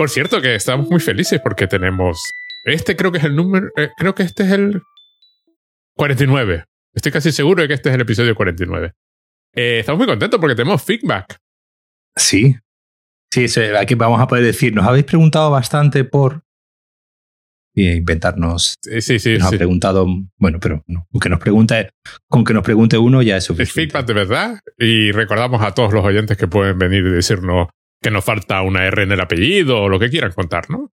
Por cierto, que estamos muy felices porque tenemos. Este creo que es el número. eh, creo que este es el 49. Estoy casi seguro de que este es el episodio 49. Eh, estamos muy contentos porque tenemos feedback. Sí. Sí, eso, aquí vamos a poder decir, nos habéis preguntado bastante por y inventarnos. Sí, sí, sí. Nos sí. ha preguntado, bueno, pero no, con que nos pregunte, con que nos pregunte uno ya es Es suficiente. feedback de verdad. Y recordamos a todos los oyentes que pueden venir y decirnos que nos falta una R en el apellido o lo que quieran contar, ¿no?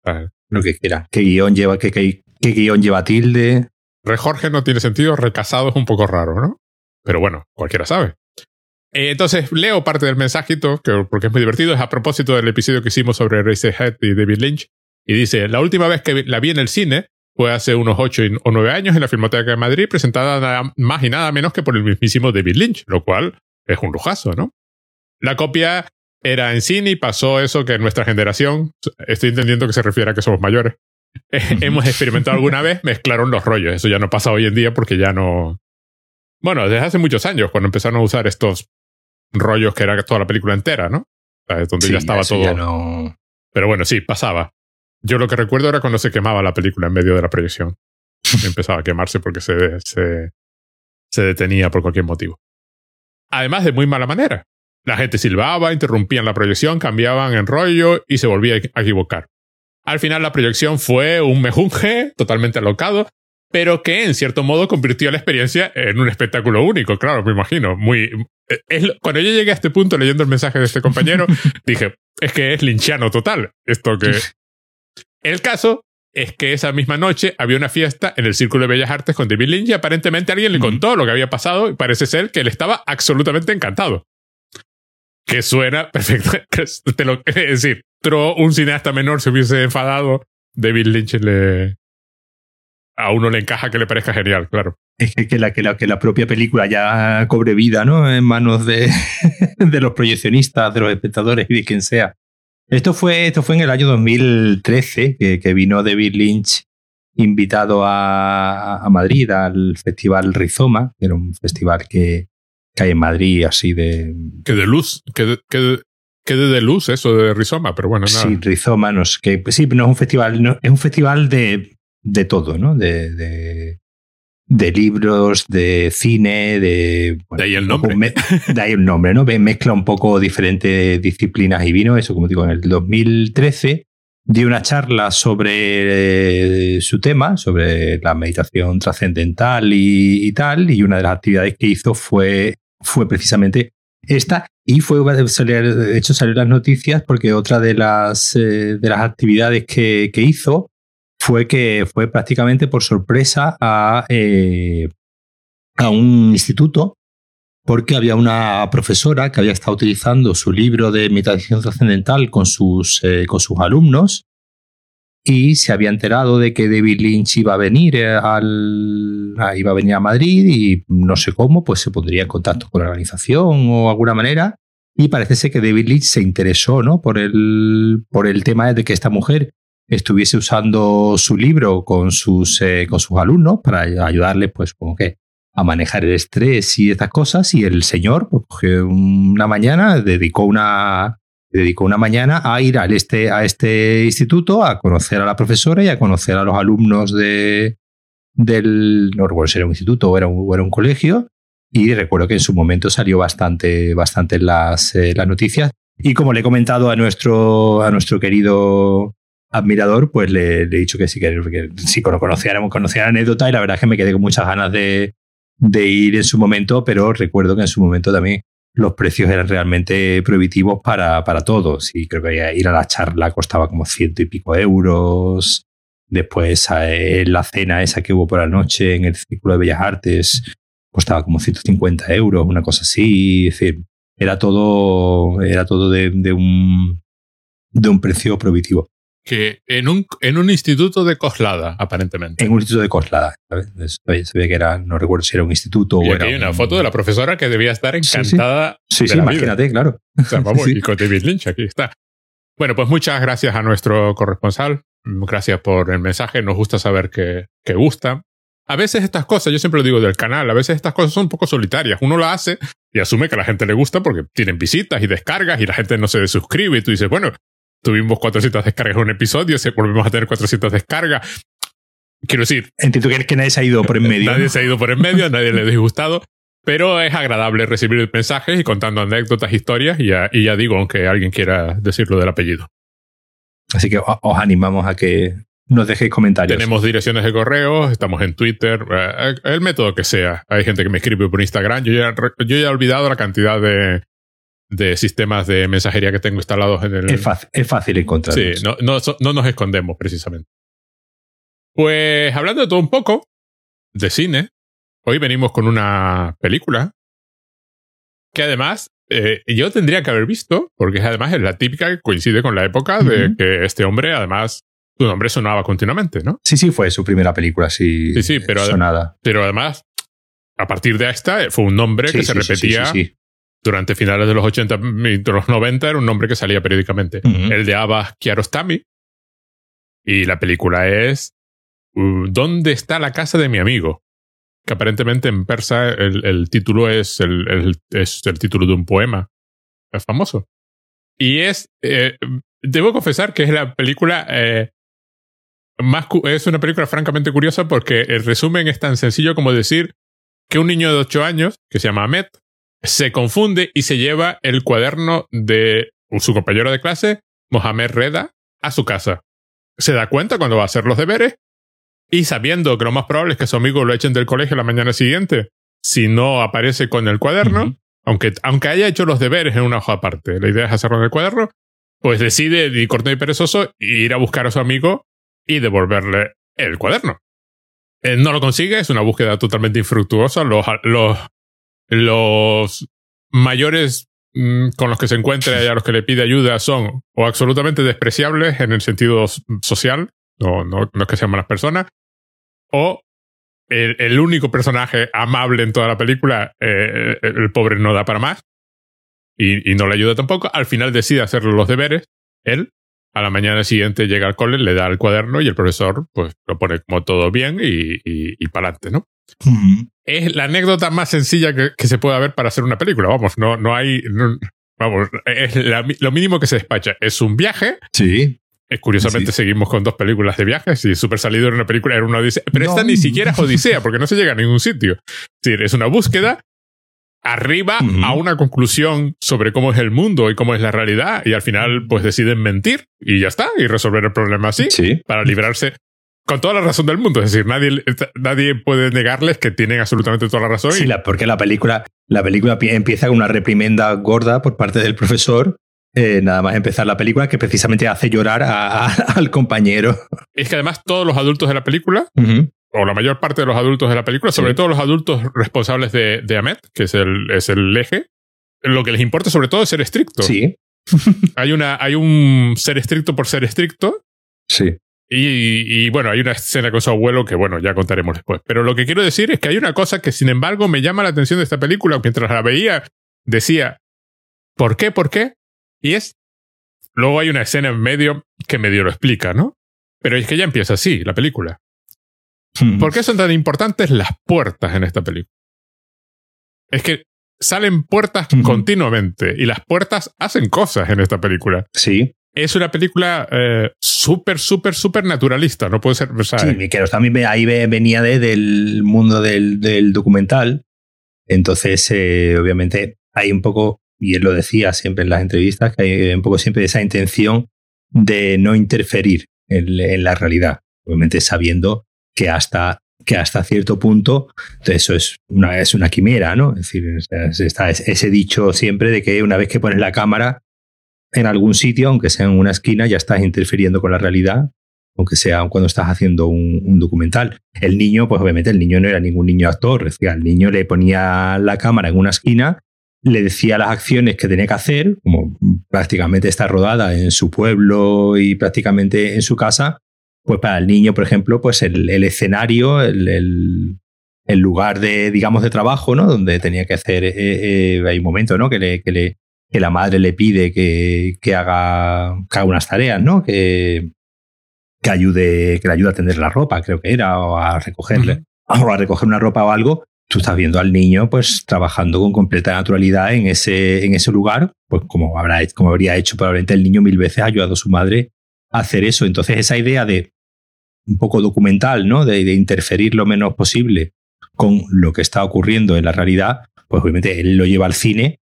Lo que quiera. ¿Qué guion lleva, qué, qué- qué guion lleva tilde? Re Jorge no tiene sentido, recasado es un poco raro, ¿no? Pero bueno, cualquiera sabe. Eh, entonces, leo parte del mensajito, que, porque es muy divertido. Es a propósito del episodio que hicimos sobre Razorhead y David Lynch. Y dice, la última vez que la vi en el cine fue hace unos 8 o 9 años en la Filmoteca de Madrid, presentada nada más y nada menos que por el mismísimo David Lynch, lo cual es un lujazo, ¿no? La copia era en cine y pasó eso que en nuestra generación, estoy entendiendo que se refiere a que somos mayores, hemos experimentado alguna vez, mezclaron los rollos. Eso ya no pasa hoy en día porque ya no... Bueno, desde hace muchos años, cuando empezaron a usar estos rollos que era toda la película entera, ¿no? Donde Sí, ya estaba todo... ya no- Pero bueno, sí, pasaba. Yo lo que recuerdo era cuando se quemaba la película en medio de la proyección. Empezaba a quemarse porque se, se, se detenía por cualquier motivo. Además de muy mala manera. La gente silbaba, interrumpían la proyección, cambiaban en rollo y se volvía a equivocar. Al final la proyección fue un mejunje totalmente alocado, pero que en cierto modo convirtió la experiencia en un espectáculo único, claro, me imagino. Muy, eh, es cuando yo llegué a este punto leyendo el mensaje de este compañero, dije, es que es linchiano total. Esto que. El caso es que esa misma noche había una fiesta en el Círculo de Bellas Artes con David Lynch y aparentemente alguien le contó lo que había pasado y parece ser que él estaba absolutamente encantado. Que suena perfecto. te lo- es decir, tro un cineasta menor se hubiese enfadado, David Lynch le. A uno le encaja que le parezca genial, claro. Es que, que la, que, la, que la propia película ya cobre vida, ¿no? En manos de, de los proyeccionistas, de los espectadores y de quien sea. Esto fue, esto fue en el año 2013 que, que vino David Lynch invitado a, a Madrid al Festival Rizoma, que era un festival que, que hay en Madrid así de... Que de luz, que de, que de, que de, de luz eso de Rizoma, pero bueno, nada. Sí, Rizoma, no qué. pues sí, no es un festival, no, es un festival de, de todo, ¿no? De, de, libros, de cine, de... De ahí el nombre. me- de ahí el nombre, ¿no? Mezcla un poco diferentes disciplinas y vino. Eso, como digo, en el 2013 dio una charla sobre eh, su tema, sobre la meditación trascendental y, y tal, y una de las actividades que hizo fue, fue precisamente esta, y fue de hecho salió las noticias porque otra de las, eh, de las actividades que, que hizo fue que fue prácticamente por sorpresa a, eh, a un instituto porque había una profesora que había estado utilizando su libro de meditación trascendental con sus, eh, con sus alumnos y se había enterado de que David Lynch iba a venir eh, al iba a venir a Madrid y no sé cómo pues se pondría en contacto con la organización o alguna manera y parece ser que David Lynch se interesó ¿no? por el por el tema de que esta mujer estuviese usando su libro con sus eh, con sus alumnos para ayudarles pues como que a manejar el estrés y estas cosas y el señor pues, una mañana dedicó una dedicó una mañana a ir al este, a este instituto a conocer a la profesora y a conocer a los alumnos de del no recuerdo si era un instituto o era un, colegio. Y recuerdo que en su momento salió bastante bastante en las, eh, las noticias. Y como le he comentado a nuestro a nuestro querido admirador, pues le, le he dicho que sí, que, que sí conocía, conocía la anécdota y la verdad es que me quedé con muchas ganas de, de ir en su momento, pero recuerdo que en su momento también los precios eran realmente prohibitivos para, para todos. Y creo que ir a la charla costaba como ciento y pico euros. Después eh, la cena esa que hubo por la noche en el Círculo de Bellas Artes costaba como 150 euros, una cosa así. Es decir, era todo, era todo de, de un, de un precio prohibitivo. Que en un, en un instituto de Coslada, aparentemente. En un instituto de Coslada, ¿sabes? Ve que era, no recuerdo si era un instituto y o era. hay una un- foto de la profesora que debía estar Sí, sí. encantada. Sí, de sí, la vida. imagínate, claro. O sea, vamos, Sí. y con David Lynch, aquí está. Bueno, pues muchas gracias a nuestro corresponsal. Gracias por el mensaje. Nos gusta saber que, que gusta. A veces estas cosas, yo siempre lo digo del canal, a veces estas cosas son un poco solitarias. Uno la hace y asume que a la gente le gusta porque tienen visitas y descargas y la gente no se desuscribe y tú dices, bueno, tuvimos 400 descargas en un episodio, se volvemos a tener 400 descargas. Quiero decir. Entiendo que, que nadie se ha ido por en medio. nadie se ha ido por en medio, a nadie le ha disgustado. Pero es agradable recibir mensajes y contando anécdotas, historias, y ya, y ya digo, aunque alguien quiera decirlo del apellido. Así que os animamos a que nos dejéis comentarios. Tenemos direcciones de correo, estamos en Twitter, eh, el método que sea. Hay gente que me escribe por Instagram. Yo ya, yo ya he olvidado la cantidad de, de sistemas de mensajería que tengo instalados en el. Es fácil, es fácil encontrar. Sí, no, no, no nos escondemos precisamente. Pues hablando de todo un poco, de cine, hoy venimos con una película que además eh, yo tendría que haber visto, porque además es la típica que coincide con la época de que este hombre, además, su nombre sonaba continuamente, ¿no? Sí, sí, fue su primera película, sí. Sí, sí, pero, sonada. pero además, a partir de esta, fue un nombre Sí, que se sí, repetía sí, sí. Durante finales de los 80 y de los 90, era un nombre que salía periódicamente. El de Abbas Kiarostami. Y la película es uh, ¿Dónde está la casa de mi amigo? Que aparentemente en persa el, el título es el, el- es el título de un poema. Es famoso. Y es. eh, debo confesar que es la película. eh, más es una película francamente curiosa porque el resumen es tan sencillo como decir que un niño de 8 años, que se llama Ahmed, se confunde y se lleva el cuaderno de su compañero de clase, Mohamed Reda, a su casa. Se da cuenta cuando va a hacer los deberes y sabiendo que lo más probable es que su amigo lo echen del colegio la mañana siguiente, si no aparece con el cuaderno, aunque, aunque haya hecho los deberes en una hoja aparte, la idea es hacerlo en el cuaderno, pues decide, y corto y perezoso, ir a buscar a su amigo y devolverle el cuaderno. Eh, no lo consigue, es una búsqueda totalmente infructuosa. Los, los, los mayores mm, con los que se encuentra y a los que le pide ayuda son o absolutamente despreciables en el sentido social, no, no, no es que sean malas personas, o el, único personaje amable en toda la película, eh, el, pobre no da para más y, y no le ayuda tampoco. Al final decide hacer los deberes, él. A la mañana siguiente llega al cole, le da el cuaderno y el profesor pues lo pone como todo bien y, y, y para adelante, ¿no? Ujú. Es la anécdota más sencilla que, que se puede haber para hacer una película. Vamos, no, no hay. no- vamos, es la- lo mínimo que se despacha. Es un viaje. Sí. Eh, curiosamente Sí. seguimos con dos películas de viajes y Super Salido era una película, era una odisea. Pero esta ni siquiera es odisea porque no se llega a ningún sitio. Es decir, es una búsqueda. Arriba a una conclusión sobre cómo es el mundo y cómo es la realidad, y al final, pues deciden mentir y ya está, y resolver el problema así Sí. para librarse con toda la razón del mundo. Es decir, nadie, nadie puede negarles que tienen absolutamente toda la razón. Sí, la- porque la película, la película pi- empieza con una reprimenda gorda por parte del profesor. eh, nada más empezar la película, que precisamente hace llorar a- a- al compañero. Es que además todos los adultos de la película, o la mayor parte de los adultos de la película, sobre Sí. todo los adultos responsables de, de Ahmed, que es el, es el eje, lo que les importa sobre todo es ser estricto. Sí, Hay, una, hay un ser estricto por ser estricto, sí. Y, y, bueno, hay una escena con su abuelo que, bueno, ya contaremos después. Pero lo que quiero decir es que hay una cosa que, sin embargo, me llama la atención de esta película. Mientras la veía, decía, ¿por qué? ¿Por qué? Y es. Luego hay una escena en medio que medio lo explica, ¿no? Pero es que ya empieza así, la película. Ujú. ¿Por qué son tan importantes las puertas en esta película? Es que salen puertas continuamente y las puertas hacen cosas en esta película Sí, es una película eh, súper, súper, súper naturalista. No puede ser. O sea, sí, que también ahí ve- venía de- del mundo del, del documental. Entonces, eh, obviamente, hay un poco, y él lo decía siempre en las entrevistas, que hay un poco siempre esa intención de no interferir en, en la realidad. Obviamente sabiendo que hasta, que hasta cierto punto eso es una, es una quimera, ¿no? Es decir, es- está ese dicho siempre de que una vez que pones la cámara en algún sitio, aunque sea en una esquina, ya estás interfiriendo con la realidad, aunque sea cuando estás haciendo un, documental. El niño, pues obviamente el niño no era ningún niño actor, es decir, al niño le ponía la cámara en una esquina, le decía las acciones que tenía que hacer, como prácticamente está rodada en su pueblo y prácticamente en su casa, pues para el niño, por ejemplo, pues el, el escenario, el, el- lugar de, digamos, de trabajo, ¿no? Donde tenía que hacer, eh, eh, hay un momento, ¿no? Que le, que la madre le pide que, que haga, que haga unas tareas, ¿no? Que, que ayude, que le ayude a tender la ropa, creo que era, o a recogerle, o a recoger una ropa o algo. tú estás viendo al niño pues trabajando con completa naturalidad en ese, en ese lugar, pues como, habrá, como habría hecho probablemente el niño mil veces, ha ayudado a su madre a hacer eso. Entonces esa idea de un poco documental, ¿no? De, de interferir lo menos posible con lo que está ocurriendo en la realidad, pues obviamente él lo lleva al cine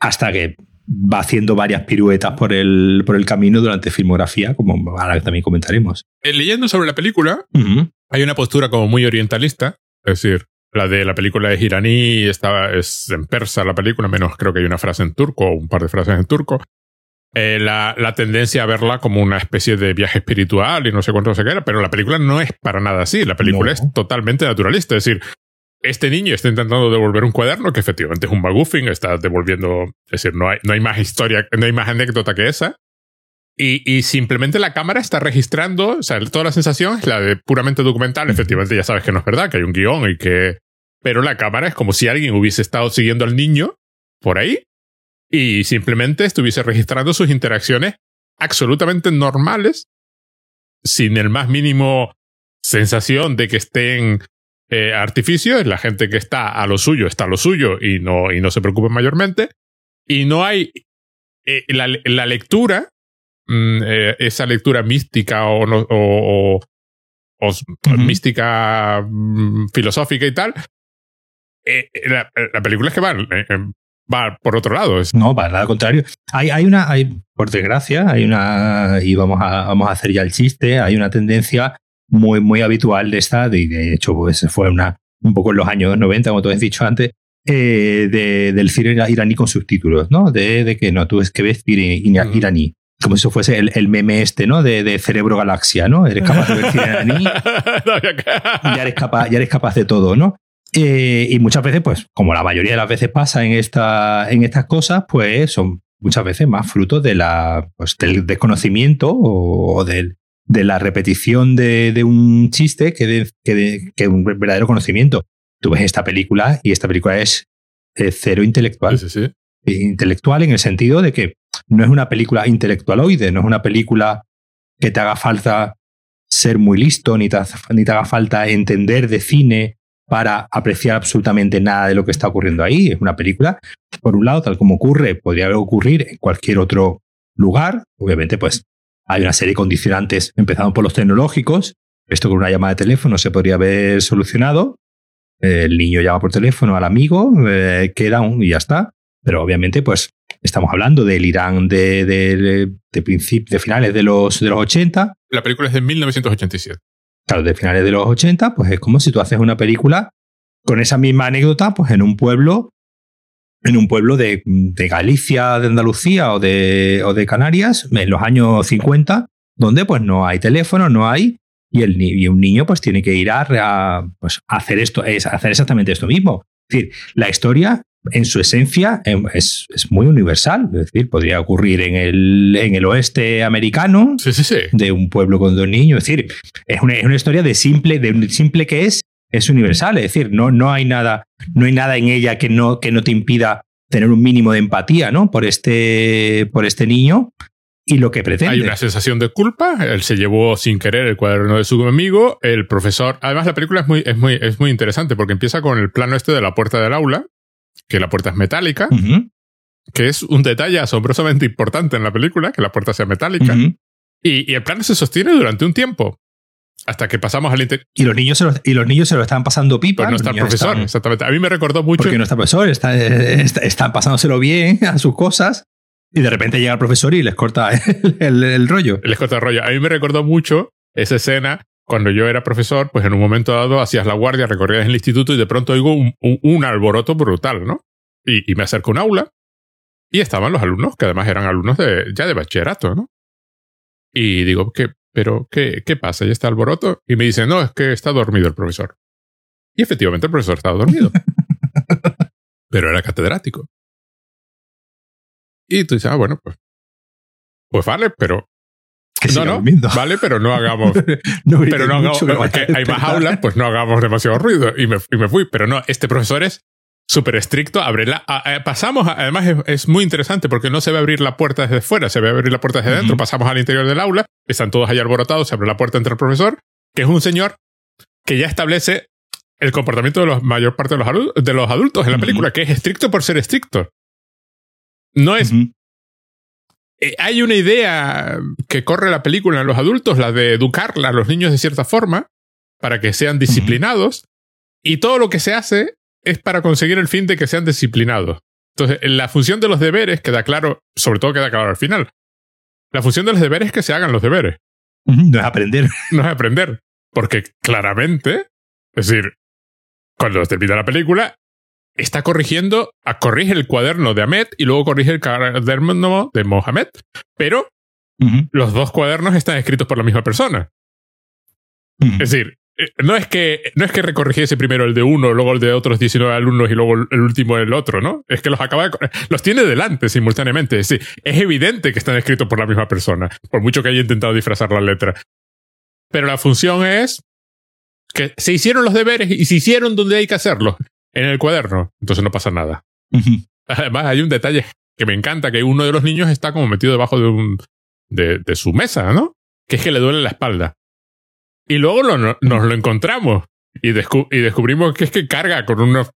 hasta que va haciendo varias piruetas por el, por el camino durante filmografía, como ahora también comentaremos. Eh, leyendo sobre la película, hay una postura como muy orientalista, es decir, la de la película es iraní, estaba, es en persa la película, menos creo que hay una frase en turco o un par de frases en turco. Eh, la, la, tendencia a verla como una especie de viaje espiritual y no sé cuánto se queda, pero la película no es para nada así. La película es totalmente naturalista. Es decir, este niño está intentando devolver un cuaderno que efectivamente es un bagoofing, está devolviendo, es decir, no hay, no hay más historia, no hay más anécdota que esa. Y, y, simplemente la cámara está registrando, o sea, toda la sensación es la de puramente documental. Efectivamente, ya sabes que no es verdad, que hay un guion y que. Pero la cámara es como si alguien hubiese estado siguiendo al niño por ahí y simplemente estuviese registrando sus interacciones absolutamente normales, sin el más mínimo sensación de que estén eh, artificio, es la gente que está a lo suyo, está a lo suyo y no, y no se preocupa mayormente. Y no hay eh, la, la, lectura, mm, eh, esa lectura mística o, o, o, o mística mm, filosófica y tal. Eh, la, la, película es que va, va por otro lado. Es... No, va al contrario. Hay, hay una, hay, por desgracia, hay una, y vamos a, vamos a hacer ya el chiste, hay una tendencia muy, muy habitual de esta, y de hecho pues, fue una, un poco en los años 90, como tú has dicho antes, eh, de, del cine iraní con subtítulos, ¿no? De, de que no, tú es que ves cine iraní. Como si eso fuese el, el, meme este, ¿no? De, de, Cerebro Galaxia, ¿no? Eres capaz de ver cine iraní. ya, eres capaz, ya eres capaz de todo, ¿no? Eh, y muchas veces, pues, como la mayoría de las veces pasa en, esta, en estas cosas, pues son muchas veces más fruto de la, pues, del desconocimiento o, o del, de la repetición de, de un chiste que, de, que, de, que, un verdadero conocimiento. Tú ves esta película y esta película es eh, cero intelectual. Sí, sí, sí. Intelectual en el sentido de que no es una película intelectualoide, no es una película que te haga falta ser muy listo, ni te, ni te haga falta entender de cine para apreciar absolutamente nada de lo que está ocurriendo ahí. Es una película, por un lado, tal como ocurre, podría ocurrir en cualquier otro lugar. Obviamente, pues hay una serie de condicionantes, empezando por los tecnológicos. Esto con una llamada de teléfono se podría haber solucionado. El niño llama por teléfono al amigo, eh, queda un y ya está. Pero obviamente, pues estamos hablando del Irán de, de, de, de, de finales de los, de los 80. La película es de 1987. Claro, de finales de los 80, pues es como si tú haces una película con esa misma anécdota, pues en un pueblo en un pueblo de, de Galicia, de Andalucía o de, o de, Canarias en los años 50, donde pues no hay teléfono, no hay, y, el, y un niño pues tiene que ir a, a, pues, a hacer esto, es hacer exactamente esto mismo. Es decir, la historia en su esencia em, es, es, muy universal, es decir, podría ocurrir en el, en el oeste americano, sí, sí, sí. de un pueblo con dos niños, es decir, es una, es una historia de simple, de un simple que es es universal, es decir, no, no, hay nada, no hay nada en ella que no, que no te impida tener un mínimo de empatía ¿no? por, este, por este niño y lo que pretende. Hay una sensación de culpa, él se llevó sin querer el cuaderno de su amigo, el profesor, además la película es muy, es muy, es muy interesante porque empieza con el plano este de la puerta del aula, que la puerta es metálica, uh -huh. que es un detalle asombrosamente importante en la película, que la puerta sea metálica, uh -huh. y, y el plano se sostiene durante un tiempo. Hasta que pasamos al interior. Y los niños se lo, y los niños se lo están pasando pipa. Pues no está el profesor, están, exactamente. A mí me recordó mucho. Porque no está el profesor, está, está, están pasándoselo bien a sus cosas. Y de repente llega el profesor y les corta el, el, el, rollo. Les corta el rollo. A mí me recordó mucho esa escena cuando yo era profesor, pues en un momento dado hacías la guardia, recorrías el instituto y de pronto oigo un, un, un alboroto brutal, ¿no? Y, y, me acerco a un aula y estaban los alumnos, que además eran alumnos de, ya de bachillerato, ¿no? Y digo, ¿qué, pero, ¿qué, ¿qué pasa? ¿Ya está alboroto? Y me dice, no, es que está dormido el profesor. Y efectivamente el profesor estaba dormido. pero era catedrático. Y tú dices, ah, bueno, pues. Pues vale, pero. no, no, durmiendo. vale, pero no hagamos. no pero no hagamos. hay más aulas, pues no hagamos demasiado ruido. Y me, y me fui. Pero no, este profesor es súper estricto, abre la, a, a, pasamos, además es, es, muy interesante porque no se ve abrir la puerta desde fuera, se ve abrir la puerta desde uh -huh. dentro, pasamos al interior del aula, están todos ahí alborotados, se abre la puerta entre el profesor, que es un señor que ya establece el comportamiento de la mayor parte de los, de los adultos en la película, que es estricto por ser estricto. No es. Eh, hay una idea que corre la película en los adultos, la de educar a los niños de cierta forma, para que sean disciplinados, y todo lo que se hace es para conseguir el fin de que sean disciplinados. Entonces, la función de los deberes queda claro, sobre todo queda claro al final. La función de los deberes es que se hagan los deberes. No es aprender. No es aprender. Porque claramente, es decir, cuando termina la película, está corrigiendo, corrige el cuaderno de Ahmed y luego corrige el cuaderno de Mohamed. Pero los dos cuadernos están escritos por la misma persona. Es decir, no es que no es que recorrigiese primero el de uno, luego el de otros 19 alumnos y luego el último el otro, ¿no? Es que los acaba de, los tiene delante simultáneamente. Decir, es evidente que están escritos por la misma persona, por mucho que haya intentado disfrazar la letra. Pero la función es que se hicieron los deberes y se hicieron donde hay que hacerlos, en el cuaderno. Entonces no pasa nada. Además, hay un detalle que me encanta, que uno de los niños está como metido debajo de un de, de su mesa, ¿no? Que es que le duele la espalda. Y luego nos lo encontramos y, y, descubrimos que es que carga con unos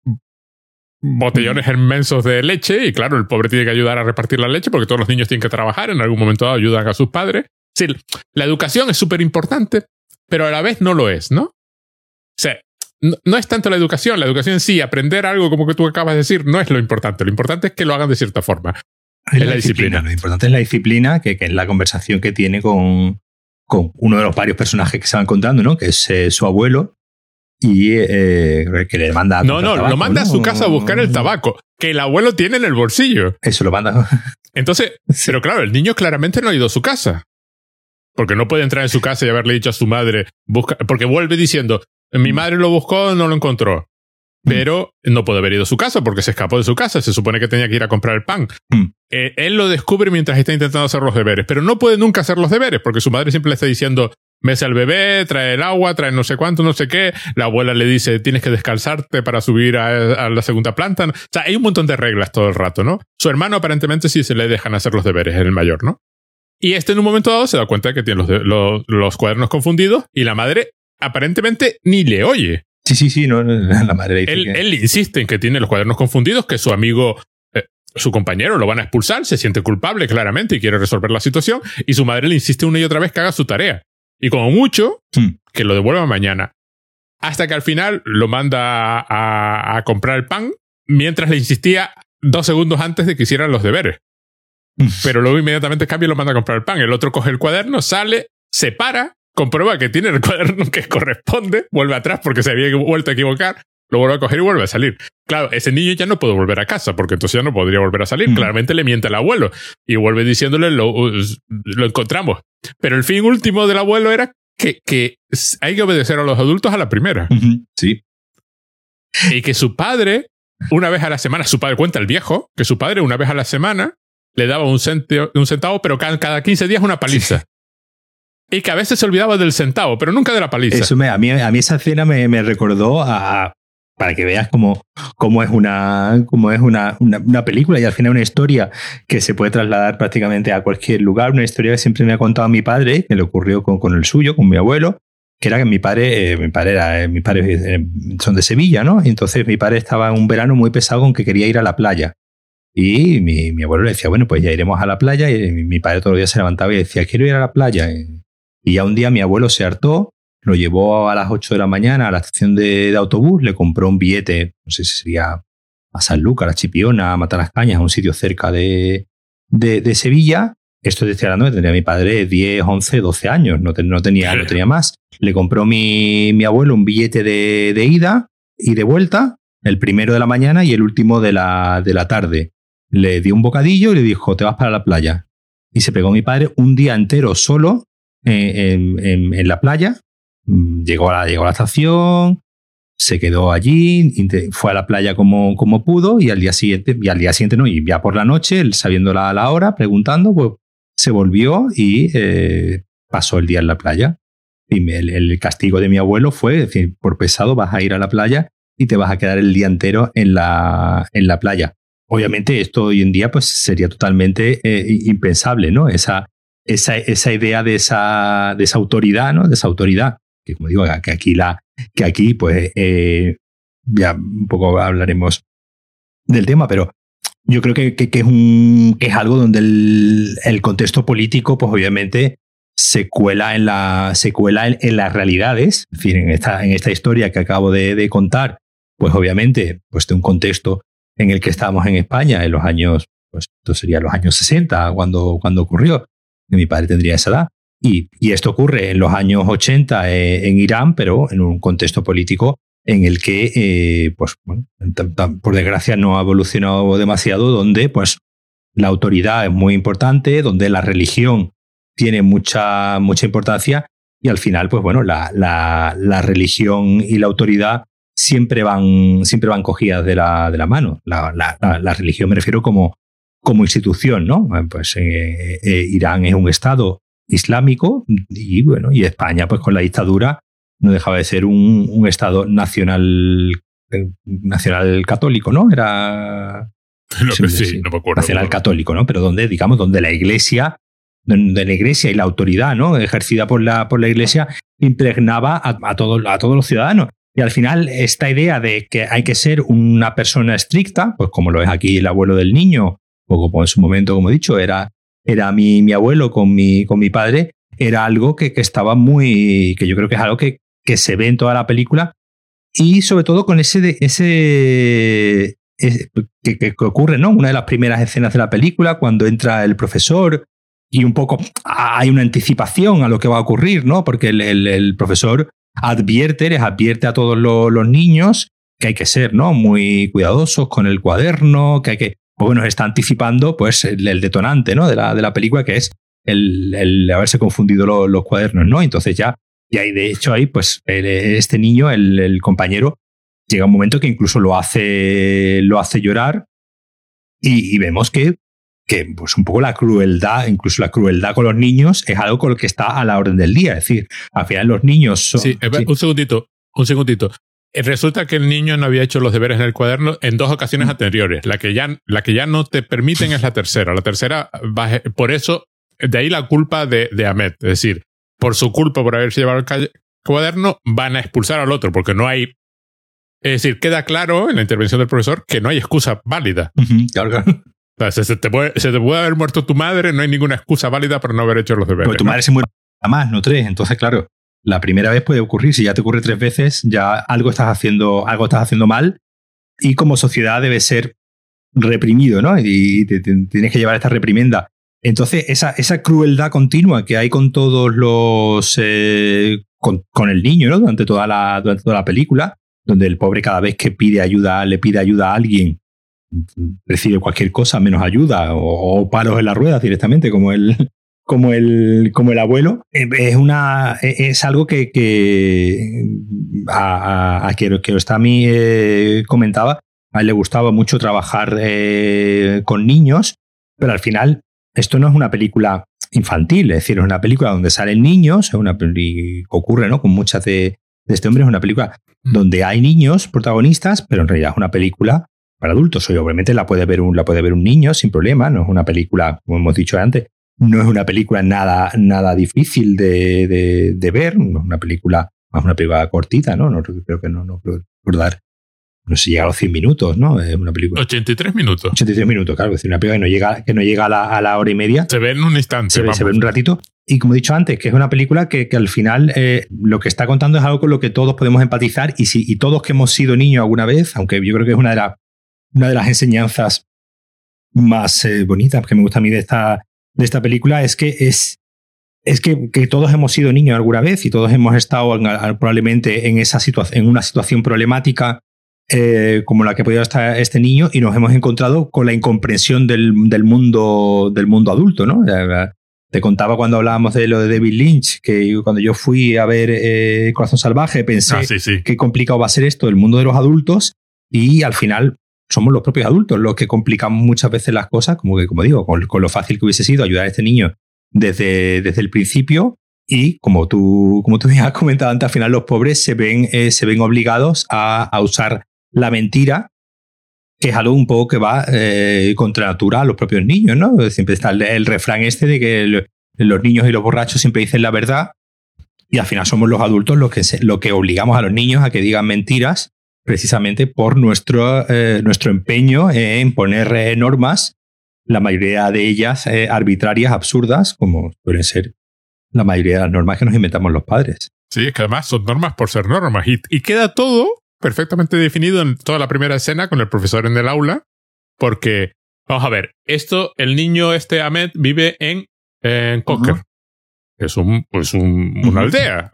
botellones inmensos de leche y claro, el pobre tiene que ayudar a repartir la leche porque todos los niños tienen que trabajar, en algún momento dado ayudan a sus padres. Sí, la educación es súper importante, pero a la vez no lo es, ¿no? O sea, no, es tanto la educación, la educación en sí, aprender algo como que tú acabas de decir, no es lo importante, lo importante es que lo hagan de cierta forma. Es la, disciplina. Lo importante es la disciplina, que, que es la conversación que tiene con, con uno de los varios personajes que se van contando, ¿no? Que es eh, su abuelo y eh, que le manda. no, no, lo manda a su casa a buscar el tabaco que el abuelo tiene en el bolsillo. Eso lo manda. Entonces, pero claro, el niño claramente no ha ido a su casa. Porque no puede entrar en su casa y haberle dicho a su madre, busca, porque vuelve diciendo, mi madre lo buscó, no lo encontró. Pero no puede haber ido a su casa porque se escapó de su casa. Se supone que tenía que ir a comprar el pan. Mm. Eh, él lo descubre mientras está intentando hacer los deberes, pero no puede nunca hacer los deberes porque su madre siempre le está diciendo, mece al bebé, trae el agua, trae no sé cuánto, no sé qué. La abuela le dice, tienes que descalzarte para subir a, la segunda planta. O sea, hay un montón de reglas todo el rato, ¿no? Su hermano aparentemente sí se le dejan hacer los deberes, es el mayor, ¿no? Y este en un momento dado se da cuenta de que tiene los, los cuadernos confundidos y la madre aparentemente ni le oye. Sí, sí, sí, no, la madre él, él, insiste en que tiene los cuadernos confundidos, que su amigo, eh, su compañero lo van a expulsar, se siente culpable claramente y quiere resolver la situación, y su madre le insiste una y otra vez que haga su tarea. Y como mucho, hmm. que lo devuelva mañana. Hasta que al final lo manda a, a, comprar el pan, mientras le insistía dos segundos antes de que hicieran los deberes. Hmm. Pero luego inmediatamente cambia y lo manda a comprar el pan. El otro coge el cuaderno, sale, se para, comprueba que tiene el cuaderno que corresponde, vuelve atrás porque se había vuelto a equivocar, lo vuelve a coger y vuelve a salir. Claro, ese niño ya no puede volver a casa porque entonces ya no podría volver a salir. Claramente le miente al abuelo y vuelve diciéndole lo, lo encontramos. Pero el fin último del abuelo era que, que hay que obedecer a los adultos a la primera. Sí. Y que su padre, una vez a la semana, su padre cuenta el viejo, que su padre una vez a la semana le daba un, centavo, un centavo pero cada, 15 días una paliza. Y que a veces se olvidaba del centavo, pero nunca de la paliza. Eso me, a, mí, a mí esa escena me, me recordó a, para que veas cómo, cómo es, una, cómo es una, una, película y al final una historia que se puede trasladar prácticamente a cualquier lugar. Una historia que siempre me ha contado mi padre, que le ocurrió con, con el suyo, con mi abuelo, que era que mi padre, eh, mi padre era, eh, mis padres eh, son de Sevilla, ¿no? Y entonces mi padre estaba un verano muy pesado con que quería ir a la playa. Y mi, mi abuelo le decía, bueno, pues ya iremos a la playa. Y mi padre todos los días se levantaba y decía, quiero ir a la playa. Y ya un día mi abuelo se hartó, lo llevó a las 8 de la mañana a la estación de, autobús, le compró un billete, no sé si sería a San Lucas, a Chipiona, a Matalascañas, a un sitio cerca de, de, Sevilla. Esto decía hablando tendría mi padre 10, 11, 12 años, no, no, tenía, no tenía más. Le compró mi, mi abuelo un billete de, de, ida y de vuelta, el primero de la mañana y el último de la, de la tarde. Le dio un bocadillo y le dijo, te vas para la playa. Y se pegó mi padre un día entero solo en, la playa, mm, llegó a, la, llegó a la estación, se quedó allí, fue a la playa como, como pudo y al día siguiente, y al día siguiente no, y ya por la noche, sabiendo la, hora, preguntando, pues se volvió y eh, pasó el día en la playa. Y el, castigo de mi abuelo fue decir, por pesado vas a ir a la playa y te vas a quedar el día entero en la, en la playa. Obviamente esto hoy en día pues sería totalmente eh, impensable, ¿no? Esa, esa, esa idea de esa, de esa autoridad, ¿no? De esa autoridad que como digo, que aquí, la, que aquí pues eh, ya un poco hablaremos del tema, pero yo creo que, que, es, un, que es algo donde el, el, contexto político, pues obviamente se cuela en, la, se cuela en, las realidades. En esta, en esta historia que acabo de, de, contar, pues obviamente, pues de un contexto en el que estábamos en España en los años, pues esto sería los años 60, cuando, cuando ocurrió, que mi padre tendría esa edad. Y, esto ocurre en los años 80 eh, en Irán, pero en un contexto político en el que, eh, pues, por desgracia no ha evolucionado demasiado, donde pues la autoridad es muy importante, donde la religión tiene mucha, mucha importancia y al final, pues bueno, la, la, la religión y la autoridad siempre van, siempre van cogidas de la, de la mano. La, religión me refiero como, como institución, ¿no? Pues eh, eh, Irán es un estado islámico y bueno, y España, pues con la dictadura, no dejaba de ser un, un Estado nacional, eh, nacional católico, ¿no? Era... sí, no me acuerdo. Nacional católico, ¿no? Pero donde, digamos, donde la Iglesia donde la iglesia y la autoridad ¿no? ejercida por la, por la iglesia impregnaba a, a, a todos los ciudadanos. Y al final, esta idea de que hay que ser una persona estricta, pues como lo es aquí el abuelo del niño, o como en su momento, como he dicho, era, era mi, mi abuelo con mi, con mi padre, era algo que, que, estaba muy. que yo creo que es algo que, que se ve en toda la película y sobre todo con ese, ese, que, que, ocurre, ¿no? Una de las primeras escenas de la película, cuando entra el profesor y un poco hay una anticipación a lo que va a ocurrir, ¿no? Porque el, el, profesor advierte, les advierte a todos los, los, niños que hay que ser, ¿no? Muy cuidadosos con el cuaderno, que hay que, bueno, está anticipando, pues, el, el detonante, ¿no? De la, de la película, que es el, el haberse confundido los, los cuadernos, ¿no? Entonces ya y ahí, de hecho, ahí, pues, este niño, el, el, compañero, llega un momento que incluso lo hace, lo hace llorar y, y, vemos que, que, pues, un poco la crueldad, incluso la crueldad con los niños, es algo con lo que está a la orden del día. Es decir, al final los niños son. Sí, sí. un segundito, un segundito. Eh, resulta que el niño no había hecho los deberes en el cuaderno en dos ocasiones anteriores. La que, ya, la que ya no te permiten es la tercera. La tercera, por eso, de ahí la culpa de, de Ahmed. Es decir, por su culpa, por haberse llevado el cuaderno, van a expulsar al otro, porque no hay. Es decir, queda claro en la intervención del profesor que no hay excusa válida. Uh -huh, claro, claro. O sea, se, te puede, se te puede haber muerto tu madre, no hay ninguna excusa válida por no haber hecho los deberes. Porque tu madre ¿no? se muere más, no tres. Entonces, claro, la primera vez puede ocurrir. Si ya te ocurre tres veces, ya algo estás haciendo, algo estás haciendo mal. Y como sociedad debe ser reprimido, ¿no? Y tienes que llevar esta reprimenda. Entonces, esa, esa crueldad continua que hay con todos los. Eh, con, el niño, ¿no? Durante toda, la, durante toda la película, donde el pobre cada vez que pide ayuda, le pide ayuda a alguien, recibe cualquier cosa menos ayuda o, o palos en la rueda directamente, como el, como el, como el abuelo, eh, es, una, es algo que, que a, a, a que, que está a mí eh, comentaba, a él le gustaba mucho trabajar eh, con niños, pero al final esto no es una película infantil, es decir, es una película donde salen niños, es una y ocurre ¿no? con muchas de, de este hombre, es una película donde hay niños protagonistas, pero en realidad es una película para adultos. Obviamente la puede ver un, la puede ver un niño sin problema, no es una película, como hemos dicho antes, no es una película nada, nada difícil de, de, de ver, no es una película, más una película cortita, ¿no? no creo que no, no creo recordar no sé, llega a los 100 minutos, ¿no? Es una película. 83 minutos. 83 minutos, claro. Es decir, una película que no llega, que no llega a, la, a la hora y media. Se ve en un instante. Se ve, se ve en un ratito. Y como he dicho antes, que es una película que, que al final eh, lo que está contando es algo con lo que todos podemos empatizar y, si, y todos que hemos sido niños alguna vez, aunque yo creo que es una de, la, una de las enseñanzas más eh, bonitas que me gusta a mí de esta, de esta película, es que es, es que, que, todos hemos sido niños alguna vez y todos hemos estado en, probablemente en, esa situación, en una situación problemática eh, como la que podía estar este niño y nos hemos encontrado con la incomprensión del, del mundo del mundo adulto, ¿no? Te contaba cuando hablábamos de lo de David Lynch, que cuando yo fui a ver eh, Corazón Salvaje pensé ah, sí, sí. qué complicado va a ser esto, el mundo de los adultos, y al final somos los propios adultos los que complicamos muchas veces las cosas, como que, como digo, con, lo fácil que hubiese sido ayudar a este niño desde, desde el principio, y como tú, como tú has comentado antes, al final los pobres se ven, eh, se ven obligados a, a, usar la mentira, que es algo un poco que va eh, contra natura a los propios niños, ¿no? Siempre está el, refrán este de que los niños y los borrachos siempre dicen la verdad Y al final somos los adultos los que, lo que obligamos a los niños a que digan mentiras precisamente por nuestro, eh, nuestro empeño en poner eh, normas, la mayoría de ellas eh, arbitrarias, absurdas, como suelen ser la mayoría de las normas que nos inventamos los padres. Sí, es que además son normas por ser normas. Y, y queda todo perfectamente definido en toda la primera escena con el profesor en el aula, porque, vamos a ver, esto, el niño este Ahmed vive en, en Cocker. Es un, pues un, una aldea.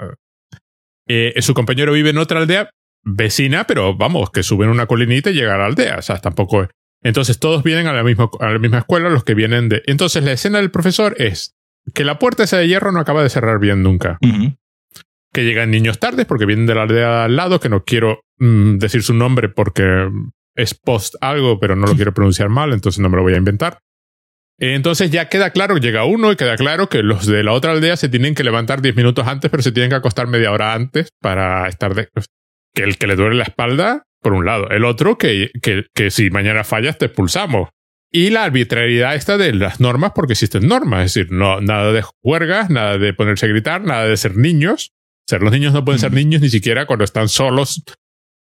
Eh, su compañero vive en otra aldea vecina, pero vamos, que suben una colinita y llega a la aldea. O sea, tampoco. Entonces todos vienen a la misma, a la misma escuela, los que vienen de. Entonces la escena del profesor es que la puerta esa de hierro no acaba de cerrar bien nunca. Que llegan niños tardes porque vienen de la aldea al lado, que no quiero mm, decir su nombre porque es post algo, pero no lo quiero pronunciar mal, entonces no me lo voy a inventar. Entonces ya queda claro, llega uno y queda claro que los de la otra aldea se tienen que levantar 10 minutos antes, pero se tienen que acostar media hora antes para estar de... Que el que le duele la espalda, por un lado. El otro, que, que, que si mañana fallas te expulsamos. Y la arbitrariedad esta de las normas, porque existen normas. Es decir, no, nada de huelgas, nada de ponerse a gritar, nada de ser niños. O sea, los niños no pueden ser niños ni siquiera cuando están solos,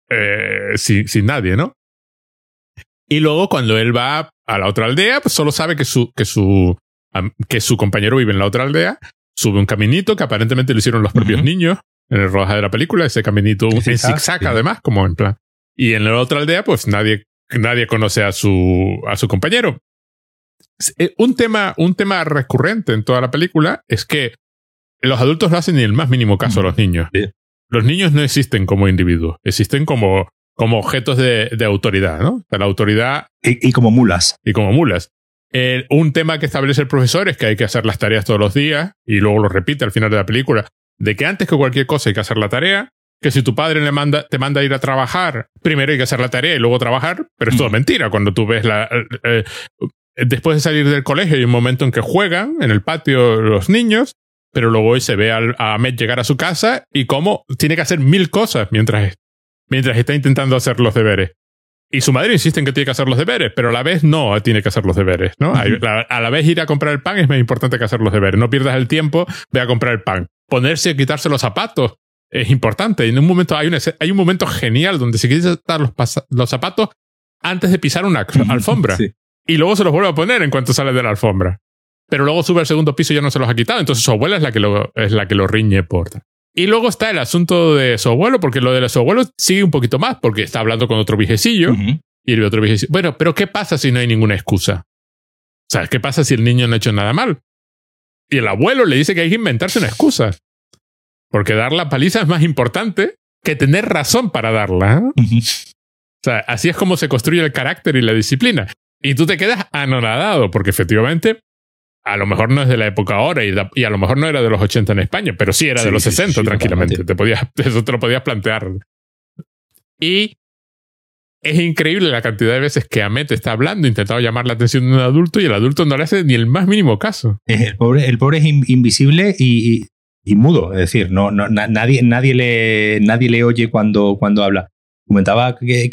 eh, sin, sin nadie, ¿no? Y luego cuando él va a la otra aldea, pues solo sabe que su, que su, que su compañero vive en la otra aldea, sube un caminito que aparentemente lo hicieron los propios niños en el rodaje de la película, ese caminito en zigzag además, como en plan. Y en la otra aldea, pues nadie, nadie conoce a su, a su compañero. Eh, un tema, un tema recurrente en toda la película es que los adultos no hacen ni el más mínimo caso a los niños. Los niños no existen como individuos, existen como como objetos de, de autoridad, ¿no? la autoridad. Y, como mulas. Y como mulas. un tema que establece el profesor es que hay que hacer las tareas todos los días, y luego lo repite al final de la película, de que antes que cualquier cosa hay que hacer la tarea, que si tu padre le manda, te manda a ir a trabajar, primero hay que hacer la tarea y luego trabajar, pero es todo mentira. Cuando tú ves la... Eh, eh, después de salir del colegio hay un momento en que juegan en el patio los niños, pero luego hoy se ve a Ahmed llegar a su casa y cómo tiene que hacer mil cosas mientras mientras está intentando hacer los deberes. Y su madre insiste en que tiene que hacer los deberes, pero a la vez no tiene que hacer los deberes, ¿no? A la vez ir a comprar el pan es más importante que hacer los deberes. No pierdas el tiempo, ve a comprar el pan. Ponerse y quitarse los zapatos es importante. En un momento hay un, hay un momento genial donde se quita los, los zapatos antes de pisar una alfombra. Y luego se los vuelve a poner en cuanto sale de la alfombra. Pero luego sube al segundo piso y ya no se los ha quitado. Entonces su abuela es la que lo, es la que lo riñe por. Y luego está el asunto de su abuelo, porque lo de su abuelo sigue un poquito más, porque está hablando con otro viejecillo. Y el otro viejecillo. Bueno, pero ¿qué pasa si no hay ninguna excusa? O sea, ¿qué pasa si el niño no ha hecho nada mal? Y el abuelo le dice que hay que inventarse una excusa. Porque dar la paliza es más importante que tener razón para darla. ¿eh? O sea, así es como se construye el carácter y la disciplina. Y tú te quedas anonadado, porque efectivamente a lo mejor no es de la época ahora y, a lo mejor no era de los 80 en España, pero sí era de los 60 tranquilamente. Te podías, eso te lo podías plantear. Y es increíble la cantidad de veces que Amet está hablando, intentando llamar la atención de un adulto y el adulto no le hace ni el más mínimo caso. El pobre, el pobre es invisible y, mudo, es decir, no, no, nadie, nadie, le, nadie le oye cuando, cuando habla. Comentaba que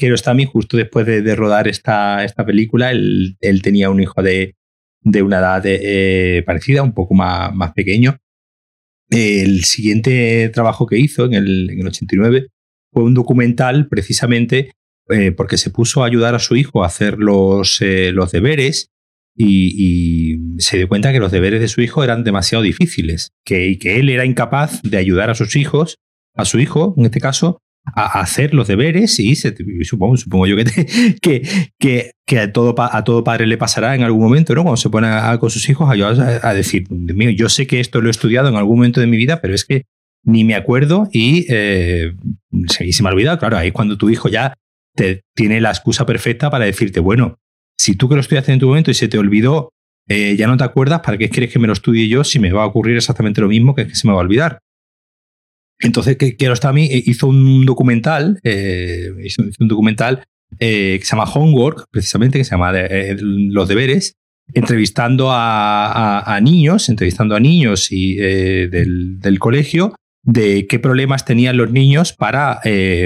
justo después de, rodar esta, esta película, él, él tenía un hijo de, de una edad eh, parecida, un poco más, más pequeño. El siguiente trabajo que hizo en el, en el 89 fue un documental precisamente eh, porque se puso a ayudar a su hijo a hacer los, eh, los deberes y, y, se dio cuenta que los deberes de su hijo eran demasiado difíciles que, y que él era incapaz de ayudar a sus hijos, a su hijo en este caso, a hacer los deberes y supongo, supongo yo que, que, que, a, todo, a todo padre le pasará en algún momento, ¿no? Cuando se pone con sus hijos a, a, decir, mío, yo sé que esto lo he estudiado en algún momento de mi vida, pero es que ni me acuerdo y, eh, se, me ha olvidado. Claro, ahí es cuando tu hijo ya te tiene la excusa perfecta para decirte, bueno, si tú que lo estudiaste en tu momento y se te olvidó, eh, ya no te acuerdas, ¿para qué quieres que me lo estudie yo si me va a ocurrir exactamente lo mismo que es que se me va a olvidar? Entonces, Kiarostami eh, hizo un documental, eh, hizo, un documental que se llama Homework, precisamente, que se llama Los deberes, entrevistando a, niños, entrevistando a niños y, del, colegio de qué problemas tenían los niños para,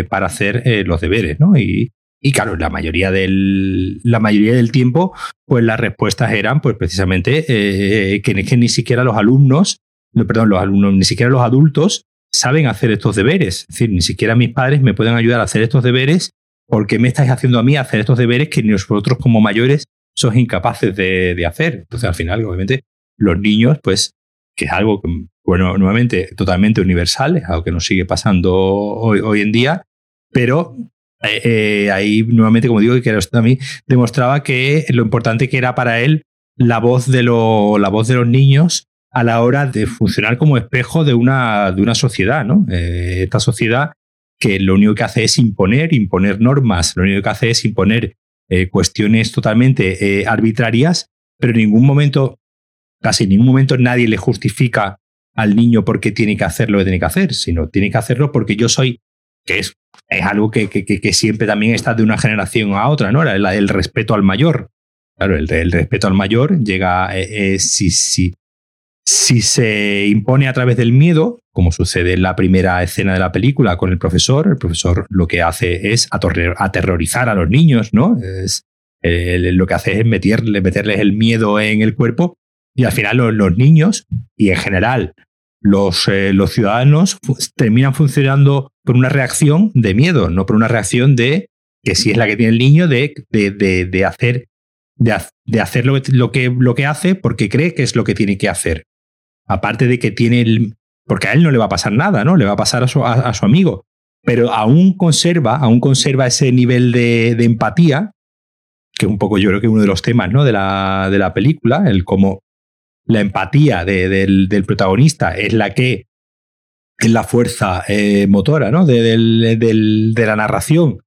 para hacer los deberes, ¿no? Y, claro, la mayoría del, la mayoría del tiempo, pues las respuestas eran, pues precisamente, que, que, ni siquiera los alumnos, perdón, los alumnos, ni siquiera los adultos saben hacer estos deberes. Es decir, ni siquiera mis padres me pueden ayudar a hacer estos deberes porque me estáis haciendo a mí hacer estos deberes que nosotros como mayores sois incapaces de, hacer. Entonces, al final, obviamente, los niños, pues, que es algo, bueno, nuevamente, totalmente universal, es algo que nos sigue pasando hoy, en día, pero eh, eh, ahí, nuevamente, como digo, que a mí demostraba que lo importante que era para él la voz de, la voz de los niños a la hora de funcionar como espejo de una, de una sociedad, ¿no? Eh, esta sociedad que lo único que hace es imponer, imponer normas, lo único que hace es imponer eh, cuestiones totalmente arbitrarias, pero en ningún momento, casi en ningún momento nadie le justifica al niño por qué tiene que hacer lo que tiene que hacer, sino tiene que hacerlo porque yo soy, que es, es algo que, que, siempre también está de una generación a otra, ¿no? El, el respeto al mayor. Claro, el, el, respeto al mayor llega, eh, si, si, si se impone a través del miedo, como sucede en la primera escena de la película con el profesor, el profesor lo que hace es aterrorizar a los niños, ¿no? Es, lo que hace es meterles el miedo en el cuerpo y al final los, niños y en general los, eh, los ciudadanos terminan funcionando por una reacción de miedo, no por una reacción de que si es la que tiene el niño de, de, de, hacer de, hacer lo que, lo, que, lo que hace porque cree que es lo que tiene que hacer. Aparte de que tiene el... Porque a él no le va a pasar nada, ¿no? Le va a pasar a su, a, su amigo. Pero aún conserva, aún conserva ese nivel de, empatía, que un poco yo creo que es uno de los temas ¿no? de, la, de la película, el cómo la empatía del, protagonista es la que es la fuerza eh, motora de, la narración.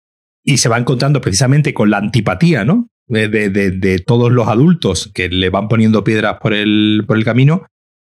Y se va encontrando precisamente con la antipatía de, todos los adultos que le van poniendo piedras por el, camino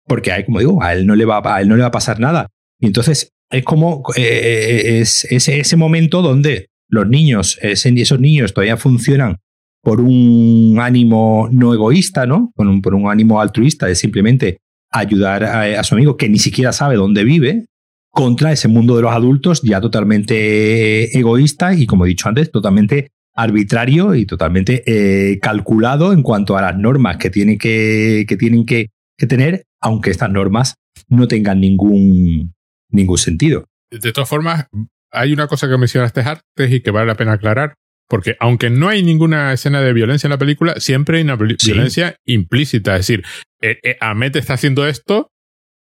porque como digo, a él no le va, a él no le va a pasar nada. Y entonces es como eh, eh, es, ese momento donde los niños, esos niños todavía funcionan por un ánimo no egoísta, ¿no? Por un, por un ánimo altruista de simplemente ayudar a, su amigo que ni siquiera sabe dónde vive, contra ese mundo de los adultos ya totalmente egoísta y, como he dicho antes, totalmente arbitrario y totalmente eh, calculado en cuanto a las normas que, tiene que, que tienen que, que tener aunque estas normas no tengan ningún, ningún sentido. De todas formas, hay una cosa que mencionaste antes y que vale la pena aclarar, porque aunque no hay ninguna escena de violencia en la película, siempre hay una violencia implícita. Es decir, eh, eh, Ahmed está haciendo esto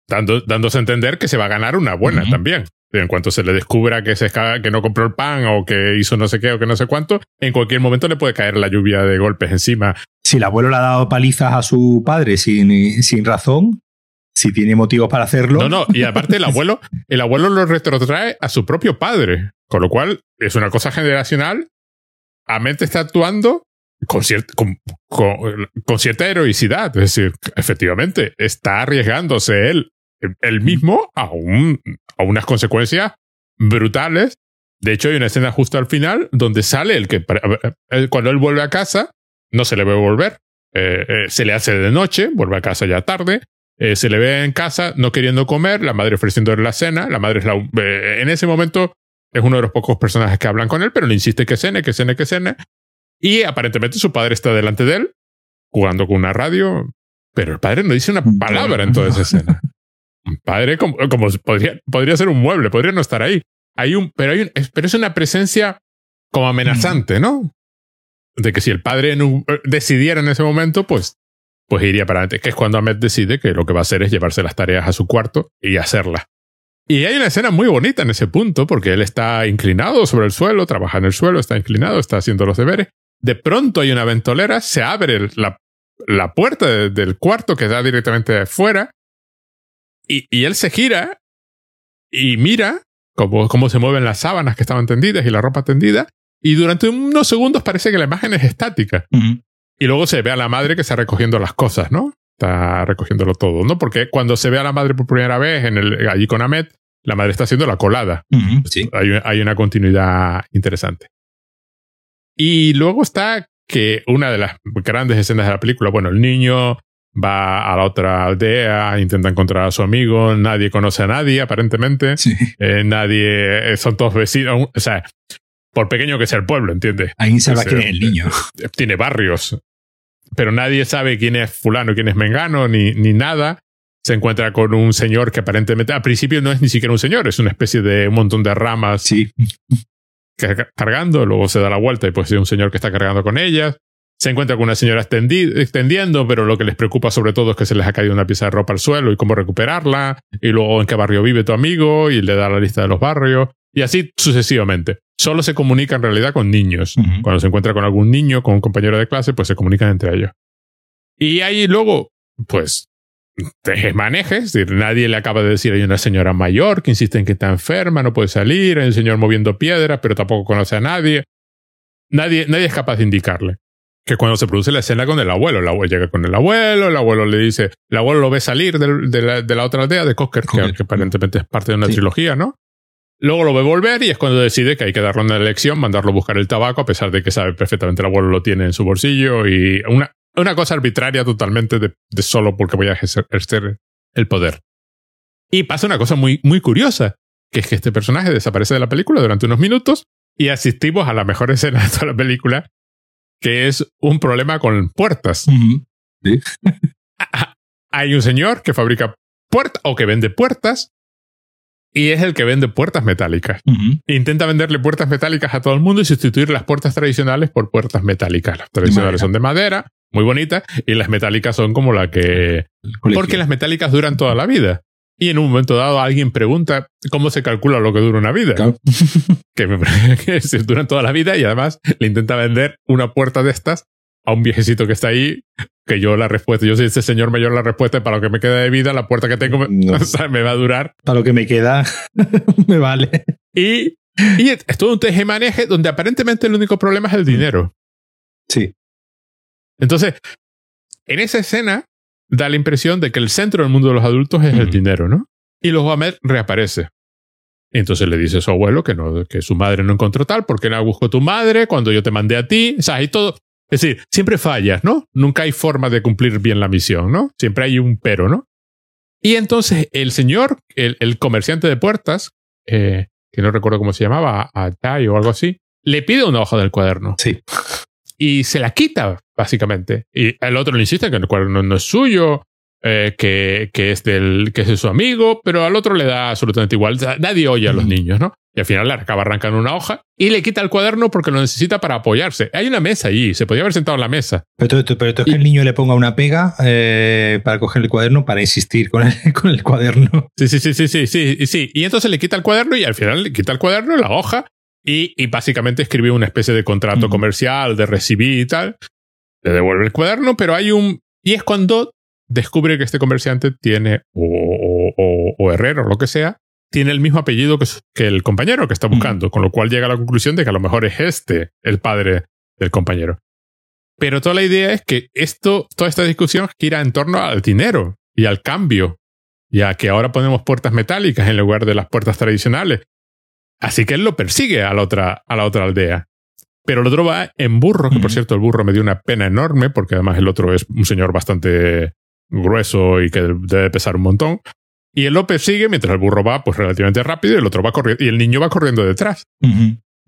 dando, dándose a entender que se va a ganar una buena también. En cuanto se le descubra que, se, que no compró el pan o que hizo no sé qué o que no sé cuánto, en cualquier momento le puede caer la lluvia de golpes encima. Si el abuelo le ha dado palizas a su padre sin, sin razón, si tiene motivos para hacerlo. No, no, y aparte el abuelo, el abuelo lo retrotrae a su propio padre, con lo cual es una cosa generacional. Amente está actuando con, con, cierta heroicidad, es decir, efectivamente, está arriesgándose él, él mismo a, un, a unas consecuencias brutales. De hecho, hay una escena justo al final donde sale el que, cuando él vuelve a casa, no se le ve volver. Eh, eh, se le hace de noche, vuelve a casa ya tarde, eh, se le ve en casa no queriendo comer, la madre ofreciéndole la cena, la madre es la, eh, en ese momento es uno de los pocos personajes que hablan con él, pero le insiste que cene, que cene, que cene. Y aparentemente su padre está delante de él, jugando con una radio, pero el padre no dice una palabra en toda esa escena. Un padre como, como podría, podría ser un mueble, podría no estar ahí. Hay un, pero, hay un, pero es una presencia como amenazante, ¿no? De que si el padre no, eh, decidiera en ese momento, pues pues iría para adelante, que es cuando Ahmed decide que lo que va a hacer es llevarse las tareas a su cuarto y hacerlas. Y hay una escena muy bonita en ese punto, porque él está inclinado sobre el suelo, trabaja en el suelo, está inclinado, está haciendo los deberes. De pronto hay una ventolera, se abre la, la puerta del cuarto que da directamente afuera, y, y él se gira y mira cómo, cómo se mueven las sábanas que estaban tendidas y la ropa tendida, y durante unos segundos parece que la imagen es estática. Y luego se ve a la madre que está recogiendo las cosas, ¿no? Está recogiéndolo todo, ¿no? Porque cuando se ve a la madre por primera vez en el, allí con Ahmed, la madre está haciendo la colada. sí. hay, hay una continuidad interesante. Y luego está que una de las grandes escenas de la película, bueno, el niño va a la otra aldea, intenta encontrar a su amigo, nadie conoce a nadie, aparentemente. Sí. Eh, nadie, son todos vecinos. O sea, por pequeño que sea el pueblo, ¿entiendes? Ahí se va quién es el niño. Tiene barrios pero nadie sabe quién es fulano, quién es mengano, ni, ni nada. Se encuentra con un señor que aparentemente al principio no es ni siquiera un señor, es una especie de un montón de ramas Sí. cargando, luego se da la vuelta y pues es un señor que está cargando con ellas. Se encuentra con una señora extendi- extendiendo, pero lo que les preocupa sobre todo es que se les ha caído una pieza de ropa al suelo y cómo recuperarla, y luego en qué barrio vive tu amigo, y le da la lista de los barrios, y así sucesivamente. Solo se comunica en realidad con niños. Cuando se encuentra con algún niño, con un compañero de clase, pues se comunican entre ellos. Y ahí luego, pues, manejes, es decir, nadie le acaba de decir, hay una señora mayor que insiste en que está enferma, no puede salir, hay un señor moviendo piedras, pero tampoco conoce a nadie. Nadie, nadie es capaz de indicarle. Que cuando se produce la escena con el abuelo, el abuelo llega con el abuelo, el abuelo le dice, el abuelo lo ve salir de, la, de la otra aldea de Cocker, que, aparentemente es parte de una Sí. trilogía, ¿no? Luego lo ve volver y es cuando decide que hay que darle una elección, mandarlo a buscar el tabaco, a pesar de que sabe perfectamente el abuelo lo tiene en su bolsillo y una, una cosa arbitraria totalmente de, de solo porque voy a ejercer, el poder. Y pasa una cosa muy, muy curiosa, que es que este personaje desaparece de la película durante unos minutos y asistimos a la mejor escena de toda la película, que es un problema con puertas. Hay un señor que fabrica puertas o que vende puertas y es el que vende puertas metálicas. Intenta venderle puertas metálicas a todo el mundo y sustituir las puertas tradicionales por puertas metálicas. Las tradicionales son de madera, muy bonitas, y las metálicas son como la que... Porque las metálicas duran toda la vida. Y en un momento dado alguien pregunta cómo se calcula lo que dura una vida. Claro. Que, me que se duran toda la vida y además le intenta vender una puerta de estas a un viejecito que está ahí, que yo la respuesta, yo soy ese señor mayor, la respuesta para lo que me queda de vida, la puerta que tengo me- No. o sea, me va a durar Para lo que me queda, me vale. Y, y es todo un tejemaneje donde aparentemente el único problema es el dinero. Sí. Entonces, en esa escena da la impresión de que el centro del mundo de los adultos es el dinero, ¿no? Y los Ahmed reaparece. Y entonces le dice a su abuelo que, no, que su madre no encontró tal, porque la buscó tu madre cuando yo te mandé a ti. O sea, hay todo. Es decir, siempre fallas, ¿no? Nunca hay forma de cumplir bien la misión, ¿no? Siempre hay un pero, ¿no? Y entonces el señor, el, el comerciante de puertas, eh, que no recuerdo cómo se llamaba, Atay o algo así, le pide una hoja del cuaderno Sí. y se la quita, básicamente. Y el otro le insiste que el cuaderno no es suyo, eh, que, que, es del, que es de su amigo, pero al otro le da absolutamente igual. Nadie oye a los niños, ¿no? Y al final le acaba arrancando una hoja y le quita el cuaderno porque lo necesita para apoyarse. Hay una mesa allí, se podía haber sentado en la mesa. Pero, pero tú es que el niño le ponga una pega eh, para coger el cuaderno para insistir con el, con el cuaderno. Sí, sí, sí, sí, sí, sí, y sí. Y entonces le quita el cuaderno y al final le quita el cuaderno, la hoja, y, y básicamente escribe una especie de contrato comercial de recibir y tal. Le devuelve el cuaderno, pero hay un... Y es cuando descubre que este comerciante tiene, o, o, o- o herrero, o lo que sea, tiene el mismo apellido que, que el compañero que está buscando, con lo cual llega a la conclusión de que a lo mejor es este el padre del compañero. Pero toda la idea es que esto, toda esta discusión gira en torno al dinero y al cambio ya que ahora ponemos puertas metálicas en lugar de las puertas tradicionales. Así que él lo persigue a la otra, a la otra aldea. Pero el otro va en burro, que por cierto el burro me dio una pena enorme, porque además el otro es un señor bastante grueso y que debe pesar un montón. Y él lo persigue mientras el burro va pues relativamente rápido y el otro va corriendo, y el niño va corriendo detrás.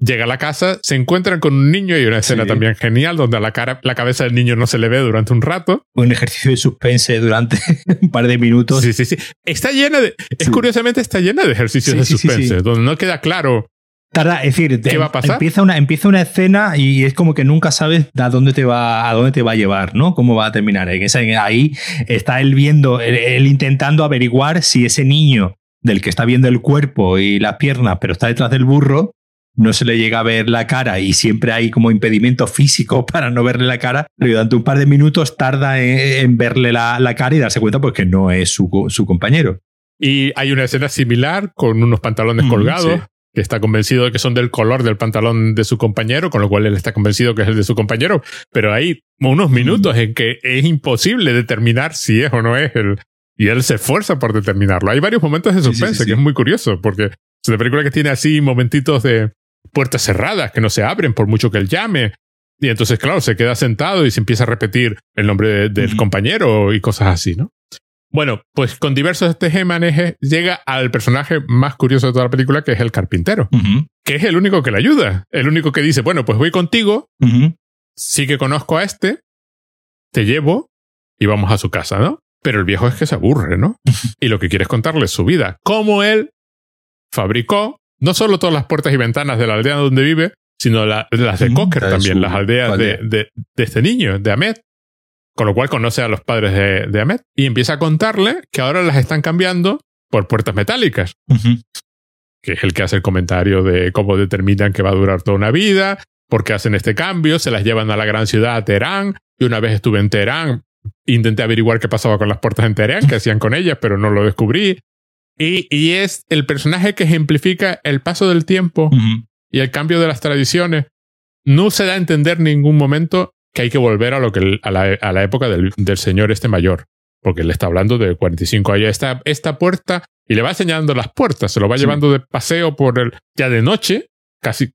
Llega a la casa, se encuentran con un niño y una escena Sí. también genial donde a la, cara, la cabeza del niño no se le ve durante un rato. Un ejercicio de suspense durante un par de minutos. Sí, sí, sí. Está llena de. Es curiosamente está llena de ejercicios Sí, de suspense, donde no queda claro. Tarda, es decir, ¿Qué va a pasar? Empieza una, empieza una escena y es como que nunca sabes a dónde te va, a dónde te va a llevar, ¿no? Cómo va a terminar. Ahí está él viendo, él, intentando averiguar si ese niño del que está viendo el cuerpo y las piernas, pero está detrás del burro, no se le llega a ver la cara y siempre hay como impedimento físico para no verle la cara, pero durante un par de minutos tarda en, en verle la, la cara y darse cuenta pues que no es su, su compañero. Y hay una escena similar con unos pantalones Mm, colgados. sí. Que está convencido de que son del color del pantalón de su compañero, con lo cual él está convencido que es el de su compañero. Pero hay unos minutos en que es imposible determinar si es o no es el. Y él se esfuerza por determinarlo. Hay varios momentos de Sí, sí, sí, suspense sí. que es muy curioso, porque es una película que tiene así momentitos de puertas cerradas que no se abren por mucho que él llame. Y entonces, claro, se queda sentado y se empieza a repetir el nombre de- del compañero y cosas así, ¿no? Bueno, pues con diversos tejemanejes llega al personaje más curioso de toda la película, que es el carpintero, que es el único que le ayuda, el único que dice, bueno, pues voy contigo, sí que conozco a este, te llevo y vamos a su casa, ¿no? Pero el viejo es que se aburre, ¿no? y lo que quiere es contarle su vida. Cómo él fabricó no solo todas las puertas y ventanas de la aldea donde vive, sino las de Cocker también, las aldeas de, de, este niño, de Ahmed. Con lo cual conoce a los padres de, de Ahmed y empieza a contarle que ahora las están cambiando por puertas metálicas. Que es el que hace el comentario de cómo determinan que va a durar toda una vida, por qué hacen este cambio, se las llevan a la gran ciudad, Teherán. Y una vez estuve en Teherán, intenté averiguar qué pasaba con las puertas en Teherán, qué hacían con ellas, pero no lo descubrí. Y, y es el personaje que ejemplifica el paso del tiempo y el cambio de las tradiciones. No se da a entender en ningún momento que hay que volver a, lo que, a, la, a la época del, del, señor este mayor. Porque le está hablando de 45 años. Esta, esta puerta, y le va enseñando las puertas, se lo va llevando de paseo por el, ya de noche, casi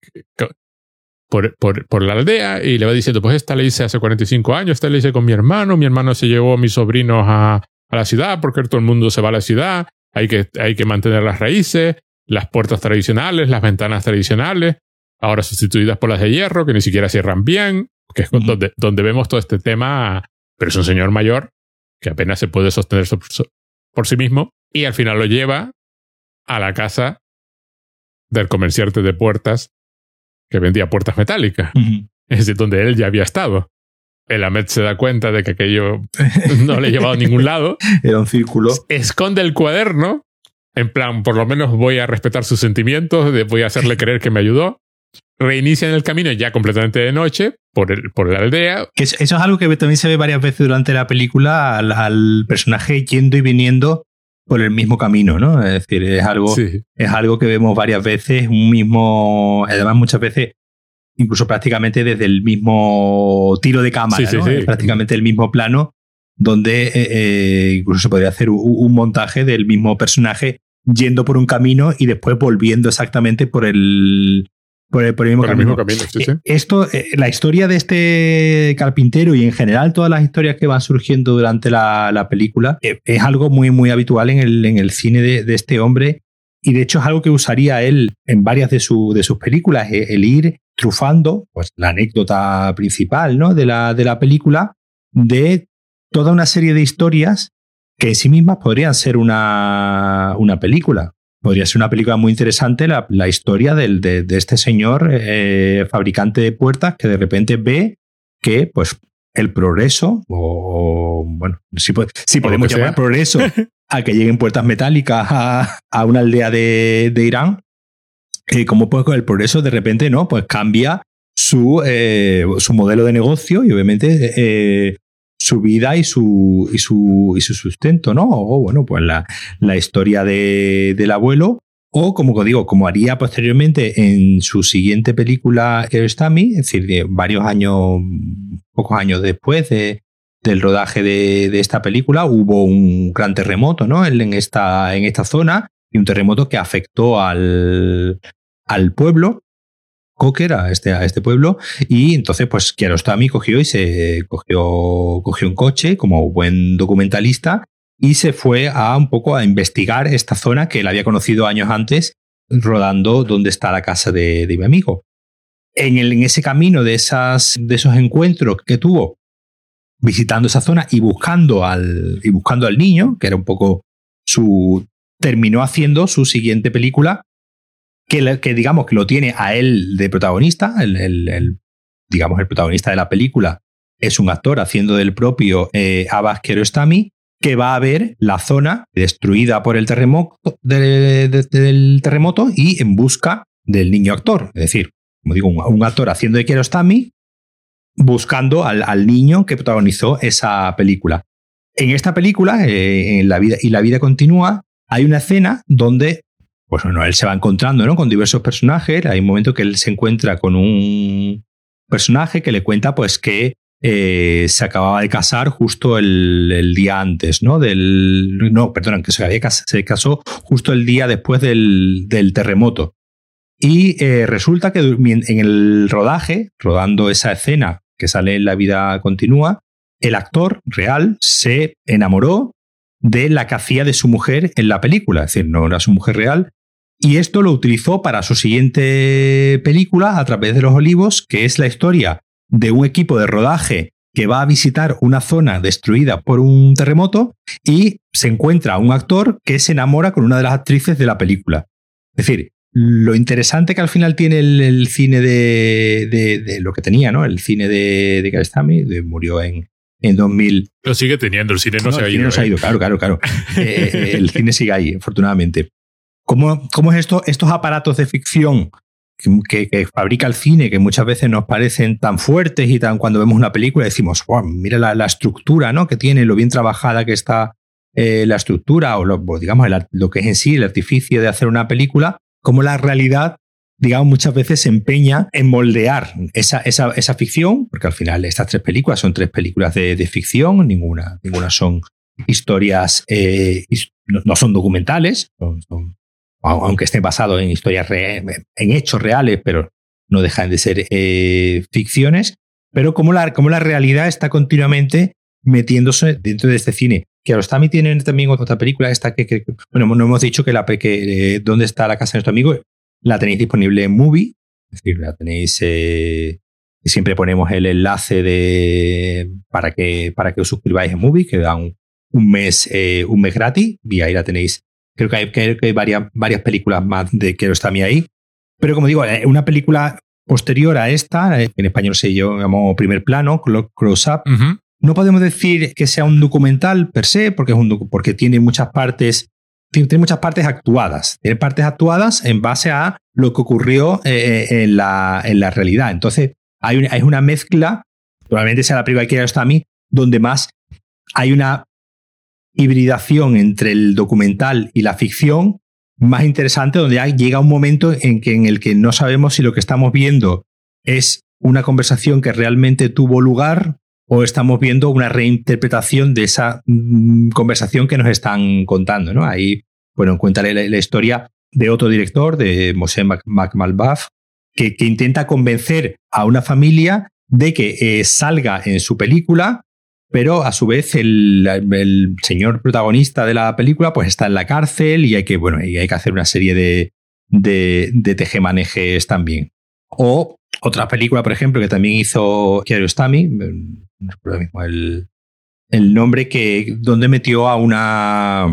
por, por, por, la aldea, y le va diciendo, pues esta le hice hace 45 años, esta le hice con mi hermano, mi hermano se llevó a mis sobrinos a, a la ciudad, porque todo el mundo se va a la ciudad, hay que, hay que mantener las raíces, las puertas tradicionales, las ventanas tradicionales, ahora sustituidas por las de hierro, que ni siquiera cierran bien, que es donde, donde vemos todo este tema, pero es un señor mayor que apenas se puede sostener por sí mismo, y al final lo lleva a la casa del comerciante de puertas que vendía puertas metálicas. Es decir, donde él ya había estado. El Ahmed se da cuenta de que aquello no le llevaba a ningún lado. Era un círculo. Esconde el cuaderno. En plan, por lo menos voy a respetar sus sentimientos, voy a hacerle creer que me ayudó. Reinicia en el camino ya completamente de noche por, el, por la aldea. Que eso es algo que también se ve varias veces durante la película al, personaje yendo y viniendo por el mismo camino, ¿no? Es decir, es algo, es algo que vemos varias veces, un mismo, además muchas veces, incluso prácticamente desde el mismo tiro de cámara, ¿no? prácticamente el mismo plano, donde eh, eh, incluso se podría hacer un, montaje del mismo personaje yendo por un camino y después volviendo exactamente por el, por el, mismo camino. Eh, esto, eh, la historia de este carpintero y en general todas las historias que van surgiendo durante la, película eh, es algo muy, muy habitual en el, en el cine de, este hombre y de hecho es algo que usaría él en varias de, de sus películas, el ir trufando pues, la anécdota principal ¿no? de, la, de la película de toda una serie de historias que en sí mismas podrían ser una, una película podría ser una película muy interesante la, historia del, de, este señor eh, fabricante de puertas que de repente ve que pues el progreso, o, bueno, si, podemos llamar progreso a que lleguen puertas metálicas a, una aldea de, Irán, eh, como pues el progreso de repente no, pues cambia su, eh, su modelo de negocio y obviamente eh, su vida y su, y su, y su sustento, ¿no? O bueno, pues la, la historia de, del abuelo, o como digo, como haría posteriormente en su siguiente película Kiarostami, es decir, de varios años, pocos años después de, del rodaje de, de, esta película, hubo un gran terremoto, ¿no? En, esta, en esta zona, y un terremoto que afectó al, al pueblo Cocker a este, este pueblo y entonces pues Kiarostami cogió y se cogió, cogió un coche como buen documentalista y se fue a un poco a investigar esta zona que él había conocido años antes rodando donde está la casa de, mi amigo. En, el, en ese camino de, esas, de esos encuentros que tuvo visitando esa zona y buscando al, y buscando al niño, que era un poco su... terminó haciendo su siguiente película que, digamos que lo tiene a él de protagonista, el, digamos el protagonista de la película es un actor haciendo del propio eh, Abbas Kiarostami, que va a ver la zona destruida por el terremoto, y en busca del niño actor. Es decir, como digo, un, actor haciendo de Kiarostami buscando al, niño que protagonizó esa película. En esta película, eh, en la vida y la vida continúa, hay una escena donde pues bueno, él se va encontrando ¿no? con diversos personajes. Hay un momento que él se encuentra con un personaje que le cuenta pues que eh, se acababa de casar justo el, día antes, ¿no? Del, no, perdón, que se, había, se casó justo el día después del, terremoto. Y eh, resulta que en el rodaje, rodando esa escena que sale en La vida continúa, el actor real se enamoró de la que hacía de su mujer en la película, es decir, no era su mujer real, y esto lo utilizó para su siguiente película, A través de los olivos, que es la historia de un equipo de rodaje que va a visitar una zona destruida por un terremoto y se encuentra un actor que se enamora con una de las actrices de la película. Es decir, lo interesante que al final tiene el, cine de, lo que tenía, ¿no? El cine de, de murió en, en 2000. Lo sigue teniendo, el cine no, se ha ido. no se ha ¿eh? ido, claro, claro, claro. Eh, eh, el cine sigue ahí, afortunadamente. ¿Cómo, cómo es esto, estos aparatos de ficción que, fabrica el cine, que muchas veces nos parecen tan fuertes y tan cuando vemos una película decimos, wow, mira la, estructura ¿no? que tiene, lo bien trabajada que está la estructura o lo, digamos lo que es en sí el artificio de hacer una película, como la realidad digamos, muchas veces se empeña en moldear esa, esa, esa, ficción, porque al final estas tres películas son tres películas de, de ficción, ninguna, ninguna son historias, eh, no, son documentales, aunque estén basados en historias, en hechos reales, pero no dejan de ser eh, ficciones, pero como la, como la realidad está continuamente metiéndose dentro de este cine. Que también tienen también otra película, esta que, bueno, no hemos dicho que la que, eh, ¿Dónde está la casa de nuestro amigo? La tenéis disponible en Movie, es decir, la tenéis. Eh, siempre ponemos el enlace de, para, que, para que os suscribáis en Movie, que da un, mes, eh, un mes gratis, y ahí la tenéis. Creo que hay, que hay varias, varias películas más de Kiarostami ahí. Pero como digo, eh, una película posterior a esta, en español se llama Primer Plano, Close Up. No podemos decir que sea un documental per se, porque, es un, porque tiene muchas partes tiene muchas partes actuadas. Tiene partes actuadas en base a lo que ocurrió eh, eh, en, la, en, la, realidad. Entonces, hay una, una mezcla, probablemente sea la película que está a mí, donde más hay una hibridación entre el documental y la ficción más interesante, donde llega un momento en, que, en el que no sabemos si lo que estamos viendo es una conversación que realmente tuvo lugar o estamos viendo una reinterpretación de esa mm, conversación que nos están contando. ¿no? Ahí, bueno, cuenta la, historia de otro director, de Moshe McMalbaf, que, que, intenta convencer a una familia de que eh, salga en su película, pero a su vez el, señor protagonista de la película pues está en la cárcel y hay que, bueno, hay que hacer una serie de, de, de tejemanejes también. O otra película, por ejemplo, que también hizo Kiarostami, no el, el, nombre, que donde metió a una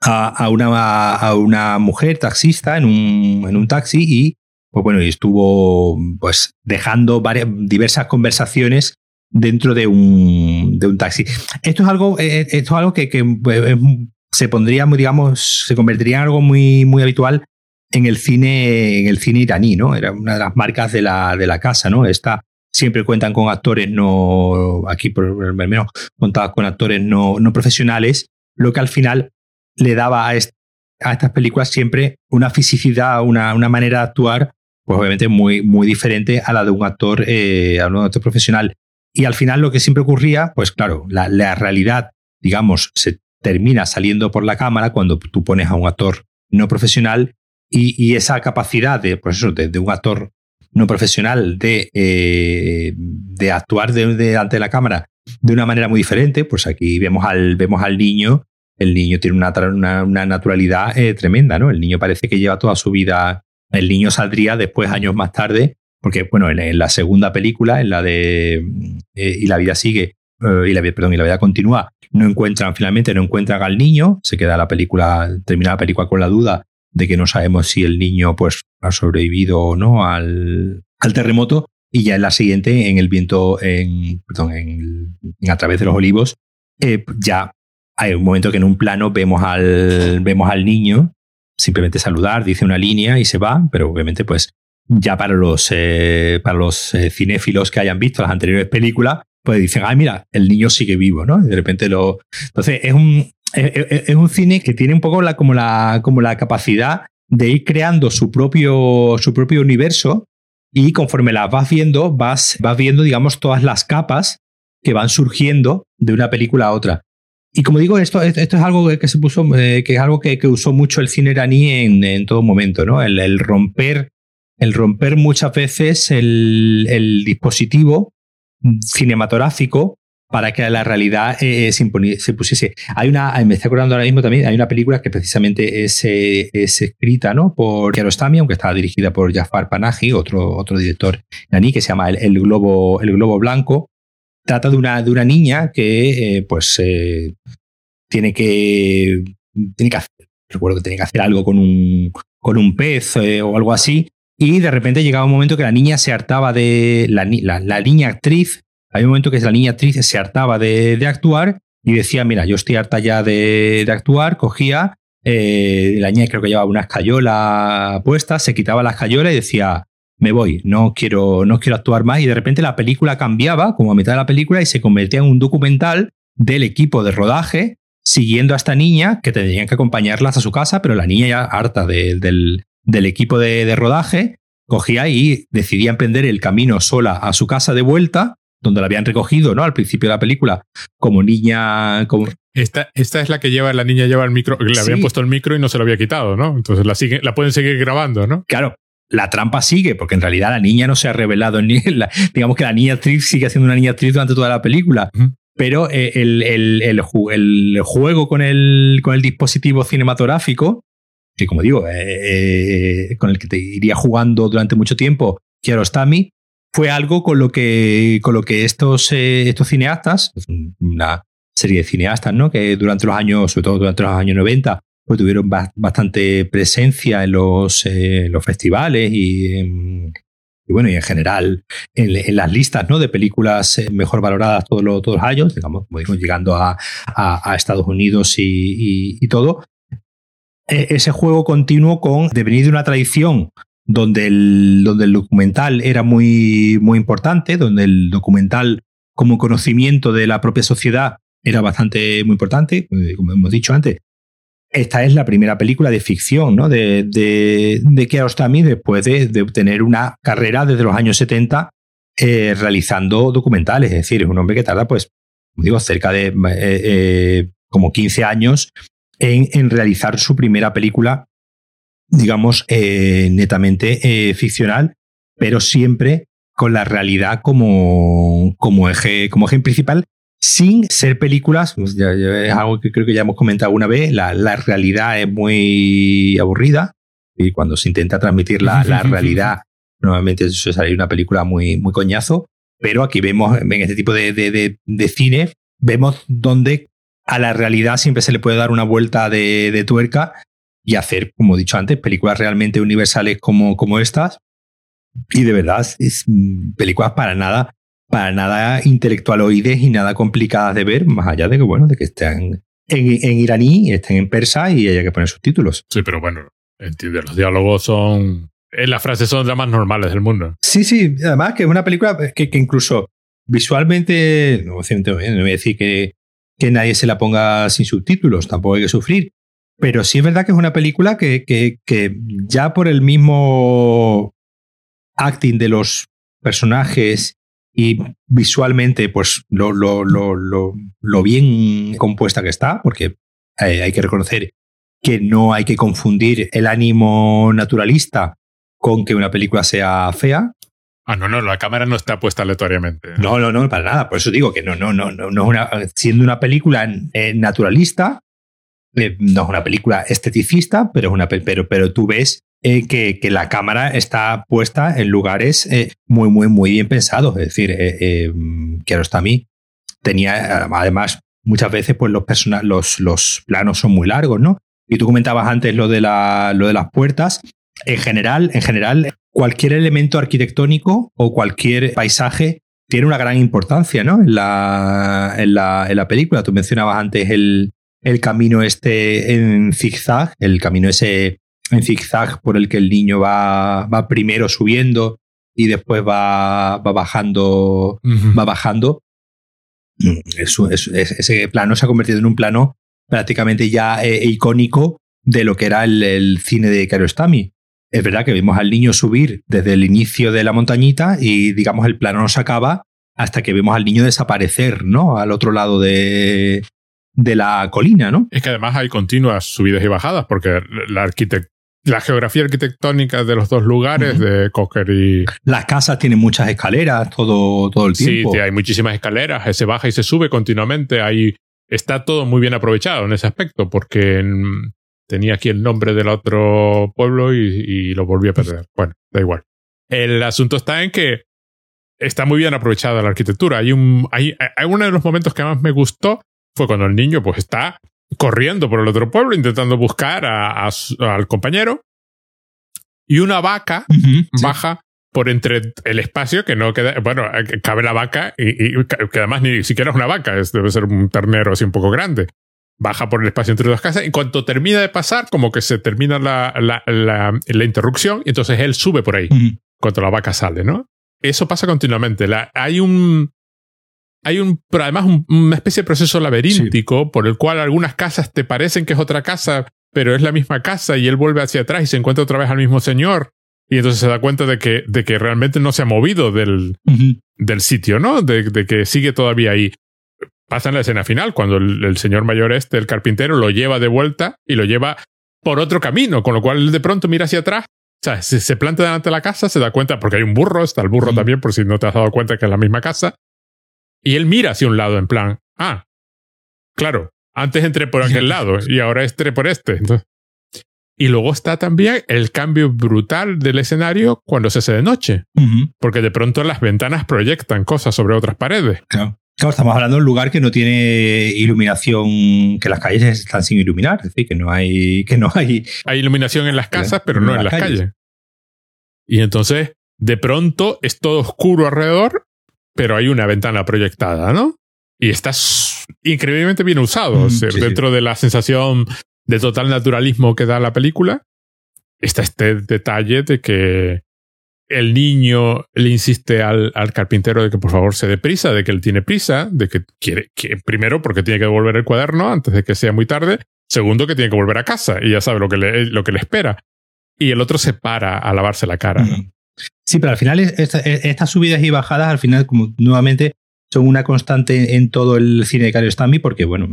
a, una, a una mujer taxista en un, en un taxi y pues bueno, y estuvo pues dejando varias, diversas conversaciones dentro de un, de un taxi. Esto es algo, eh, esto es algo que, que eh, se pondría, digamos, se convertiría en algo muy, muy habitual en el cine, en el cine iraní, ¿no? Era una de las marcas de la, de la casa, ¿no? Esta siempre cuentan con actores no, aquí por lo menos contaban con actores no, no profesionales, lo que al final le daba a, a estas películas siempre una fisicidad, una, una, manera de actuar, pues obviamente muy, muy diferente a la de un actor, eh, a un actor profesional. Y al final lo que siempre ocurría, pues claro, la, realidad, digamos, se termina saliendo por la cámara cuando tú pones a un actor no profesional y, esa capacidad de, pues eso, de, un actor no profesional de, eh, de actuar delante de, la cámara de una manera muy diferente, pues aquí vemos al, vemos al niño, el niño tiene una, una, naturalidad eh, tremenda, ¿no? El niño parece que lleva toda su vida, el niño saldría después, años más tarde, porque, bueno, en, la segunda película, en la de eh, Y la vida sigue, y la, perdón, y la vida continúa, no encuentran, finalmente no encuentran al niño, se queda la película, termina la película con la duda de que no sabemos si el niño pues, ha sobrevivido o no al, al terremoto. Y ya en la siguiente, en el viento, en, perdón, en, a través de los olivos, eh, ya hay un momento que en un plano vemos al, vemos al niño simplemente saludar, dice una línea y se va, pero obviamente pues ya para los, eh, para los eh, cinéfilos que hayan visto las anteriores películas, pues dicen, ay, mira, el niño sigue vivo, ¿no? Y de repente lo... Entonces es un, es, un cine que tiene un poco la, como, la, como la capacidad de ir creando su propio, su propio universo y conforme las vas viendo, vas, vas viendo, digamos, todas las capas que van surgiendo de una película a otra. Y como digo, esto, esto es algo que se puso, eh, que es algo que, usó mucho el cine iraní en, en todo momento, ¿no? El, romper, el romper muchas veces el, el dispositivo cinematográfico para que la realidad eh, se, pusiese. Hay una, me estoy acordando ahora mismo también, hay una película que precisamente es, eh, es escrita ¿no? por Kiarostami, aunque está dirigida por Jafar Panahi, otro, otro director iraní, que se llama el, Globo, el Globo Blanco, trata de una, de una niña que, pues, tiene que, tiene que hacer, recuerdo que tiene que hacer algo con un, con un pez o algo así, y de repente llegaba un momento que la niña se hartaba de. La, la, niña actriz, hay un momento que la niña actriz se hartaba de, de actuar y decía: Mira, yo estoy harta ya de, de actuar. Cogía, eh, la niña creo que llevaba una escayola puesta, se quitaba la escayola y decía: Me voy, no quiero, no quiero actuar más. Y de repente la película cambiaba, como a mitad de la película, y se convertía en un documental del equipo de rodaje siguiendo a esta niña que tendrían que acompañarlas a su casa, pero la niña ya harta del, del equipo de, rodaje, cogía y decidía emprender el camino sola a su casa de vuelta, donde la habían recogido, ¿no? Al principio de la película, como niña. Como... Esta, esta es la que lleva, la niña lleva el micro, le habían puesto el micro y no se lo había quitado, ¿no? Entonces la, sigue, la pueden seguir grabando, ¿no? Claro, la trampa sigue, porque en realidad la niña no se ha revelado ni digamos que la niña actriz sigue siendo una niña actriz durante toda la película. Pero eh, el, el, el, juego con el, con el dispositivo cinematográfico que como digo, eh, eh, con el que te iría jugando durante mucho tiempo, Kiarostami, fue algo con lo que, con lo que estos, eh, estos cineastas, una serie de cineastas, ¿no? que durante los años, sobre todo durante los años 90, pues tuvieron bastante presencia en los, los festivales y, bueno, y en general en, las listas ¿no? de películas mejor valoradas todos los, todos los años, digamos, como digo, llegando a, a, Estados Unidos y, y todo, ese juego continuo con de venir de una tradición donde el, donde el documental era muy, muy importante, donde el documental como conocimiento de la propia sociedad era bastante muy importante, eh, como hemos dicho antes. Esta es la primera película de ficción ¿no? de, de, de Kiarostami después de, obtener una carrera desde los años 70 eh, realizando documentales. Es decir, es un hombre que tarda, pues, como digo, cerca de eh, como 15 años en, realizar su primera película, digamos, eh, netamente eh, ficcional, pero siempre con la realidad como, como, eje, como eje principal, sin ser películas, pues es algo que creo que ya hemos comentado una vez, la, realidad es muy aburrida y cuando se intenta transmitir la, realidad, normalmente eso sale una película muy, muy coñazo, pero aquí vemos en este tipo de, de cine, vemos donde a la realidad siempre se le puede dar una vuelta de, tuerca y hacer, como he dicho antes, películas realmente universales como, como estas. Y de verdad, es mm, películas para nada, para nada intelectualoides y nada complicadas de ver, más allá de que, bueno, de que estén en, en iraní, estén en persa y haya que poner subtítulos. Sí, pero bueno, entiende, los diálogos son. En las frases son las más normales del mundo. Sí, sí, además que es una película que, que incluso visualmente, no, no voy a decir que, que nadie se la ponga sin subtítulos, tampoco hay que sufrir. Pero sí es verdad que es una película que, que, ya por el mismo acting de los personajes y visualmente, pues lo, lo, lo, lo bien compuesta que está, porque eh, hay que reconocer que no hay que confundir el ánimo naturalista con que una película sea fea. Ah, no, no, la cámara no está puesta aleatoriamente. No, no, no, para nada. Por eso digo que no, no, no, no, no una, siendo una película eh, naturalista, eh, no es una película esteticista, pero, una, pero, pero tú ves eh, que, que, la cámara está puesta en lugares muy, muy, muy bien pensados. Es decir, eh, mí tenía, además, muchas veces pues los, los, los planos son muy largos, ¿no? Y tú comentabas antes lo de, la, lo de las puertas. En general, en general, cualquier elemento arquitectónico o cualquier paisaje tiene una gran importancia ¿no? en, la, en, la, en la película. Tú mencionabas antes el, el camino este en zigzag, el camino ese en zigzag por el que el niño va, va primero subiendo y después va, va bajando, va bajando. ese plano se ha convertido en un plano prácticamente ya eh, icónico de lo que era el, el cine de Kiarostami es verdad que vemos al niño subir desde el inicio de la montañita y digamos el plano no se acaba hasta que vemos al niño desaparecer, ¿no? Al otro lado de, de la colina, ¿no? Es que además hay continuas subidas y bajadas porque la la geografía arquitectónica de los dos lugares, de Cocker y... Las casas tienen muchas escaleras todo, todo el tiempo. Sí, hay muchísimas escaleras, se baja y se sube continuamente. Ahí está todo muy bien aprovechado en ese aspecto, porque en, tenía aquí el nombre del otro pueblo y, lo volví a perder. Bueno, da igual. El asunto está en que está muy bien aprovechada la arquitectura. Hay un, hay, hay uno de los momentos que más me gustó fue cuando el niño pues está corriendo por el otro pueblo intentando buscar a, al compañero y una vaca baja por entre el espacio que no queda, bueno, cabe la vaca y, que además ni siquiera es una vaca, debe ser un ternero así un poco grande. Baja por el espacio entre dos casas y cuando termina de pasar, como que se termina la, la, la, interrupción y entonces él sube por ahí cuando la vaca sale, ¿no? Eso pasa continuamente. Hay un, hay un, pero además una especie de proceso laberíntico por el cual algunas casas te parecen que es otra casa, pero es la misma casa y él vuelve hacia atrás y se encuentra otra vez al mismo señor. Y entonces se da cuenta de que, de que realmente no se ha movido del, del sitio, ¿no? De, de, que sigue todavía ahí. Pasa en la escena final, cuando el, señor mayor este, el carpintero, lo lleva de vuelta y lo lleva por otro camino, con lo cual de pronto mira hacia atrás. O sea, se, se planta delante de la casa, se da cuenta, porque hay un burro, está el burro también, por si no te has dado cuenta que es la misma casa. Y él mira hacia un lado en plan, ah, claro, antes entré por aquel lado y ahora entré por este. Entonces, y luego está también el cambio brutal del escenario cuando se hace de noche. Porque de pronto las ventanas proyectan cosas sobre otras paredes. Claro. Estamos hablando de un lugar que no tiene iluminación, que las calles están sin iluminar, es decir, que no hay, que no hay. Hay iluminación en las casas, pero no, en las calles. Y entonces, de pronto es todo oscuro alrededor, pero hay una ventana proyectada, ¿no? Y está increíblemente bien usado. dentro de la sensación de total naturalismo que da la película, está este detalle de que el niño le insiste al, al, carpintero de que por favor se dé prisa, de que él tiene prisa, de que quiere, que primero porque tiene que devolver el cuaderno antes de que sea muy tarde, segundo que tiene que volver a casa y ya sabe lo que le, lo que le espera. Y el otro se para a lavarse la cara. Sí, pero al final estas subidas y bajadas al final como nuevamente son una constante en todo el cine de Cario Stambi porque bueno,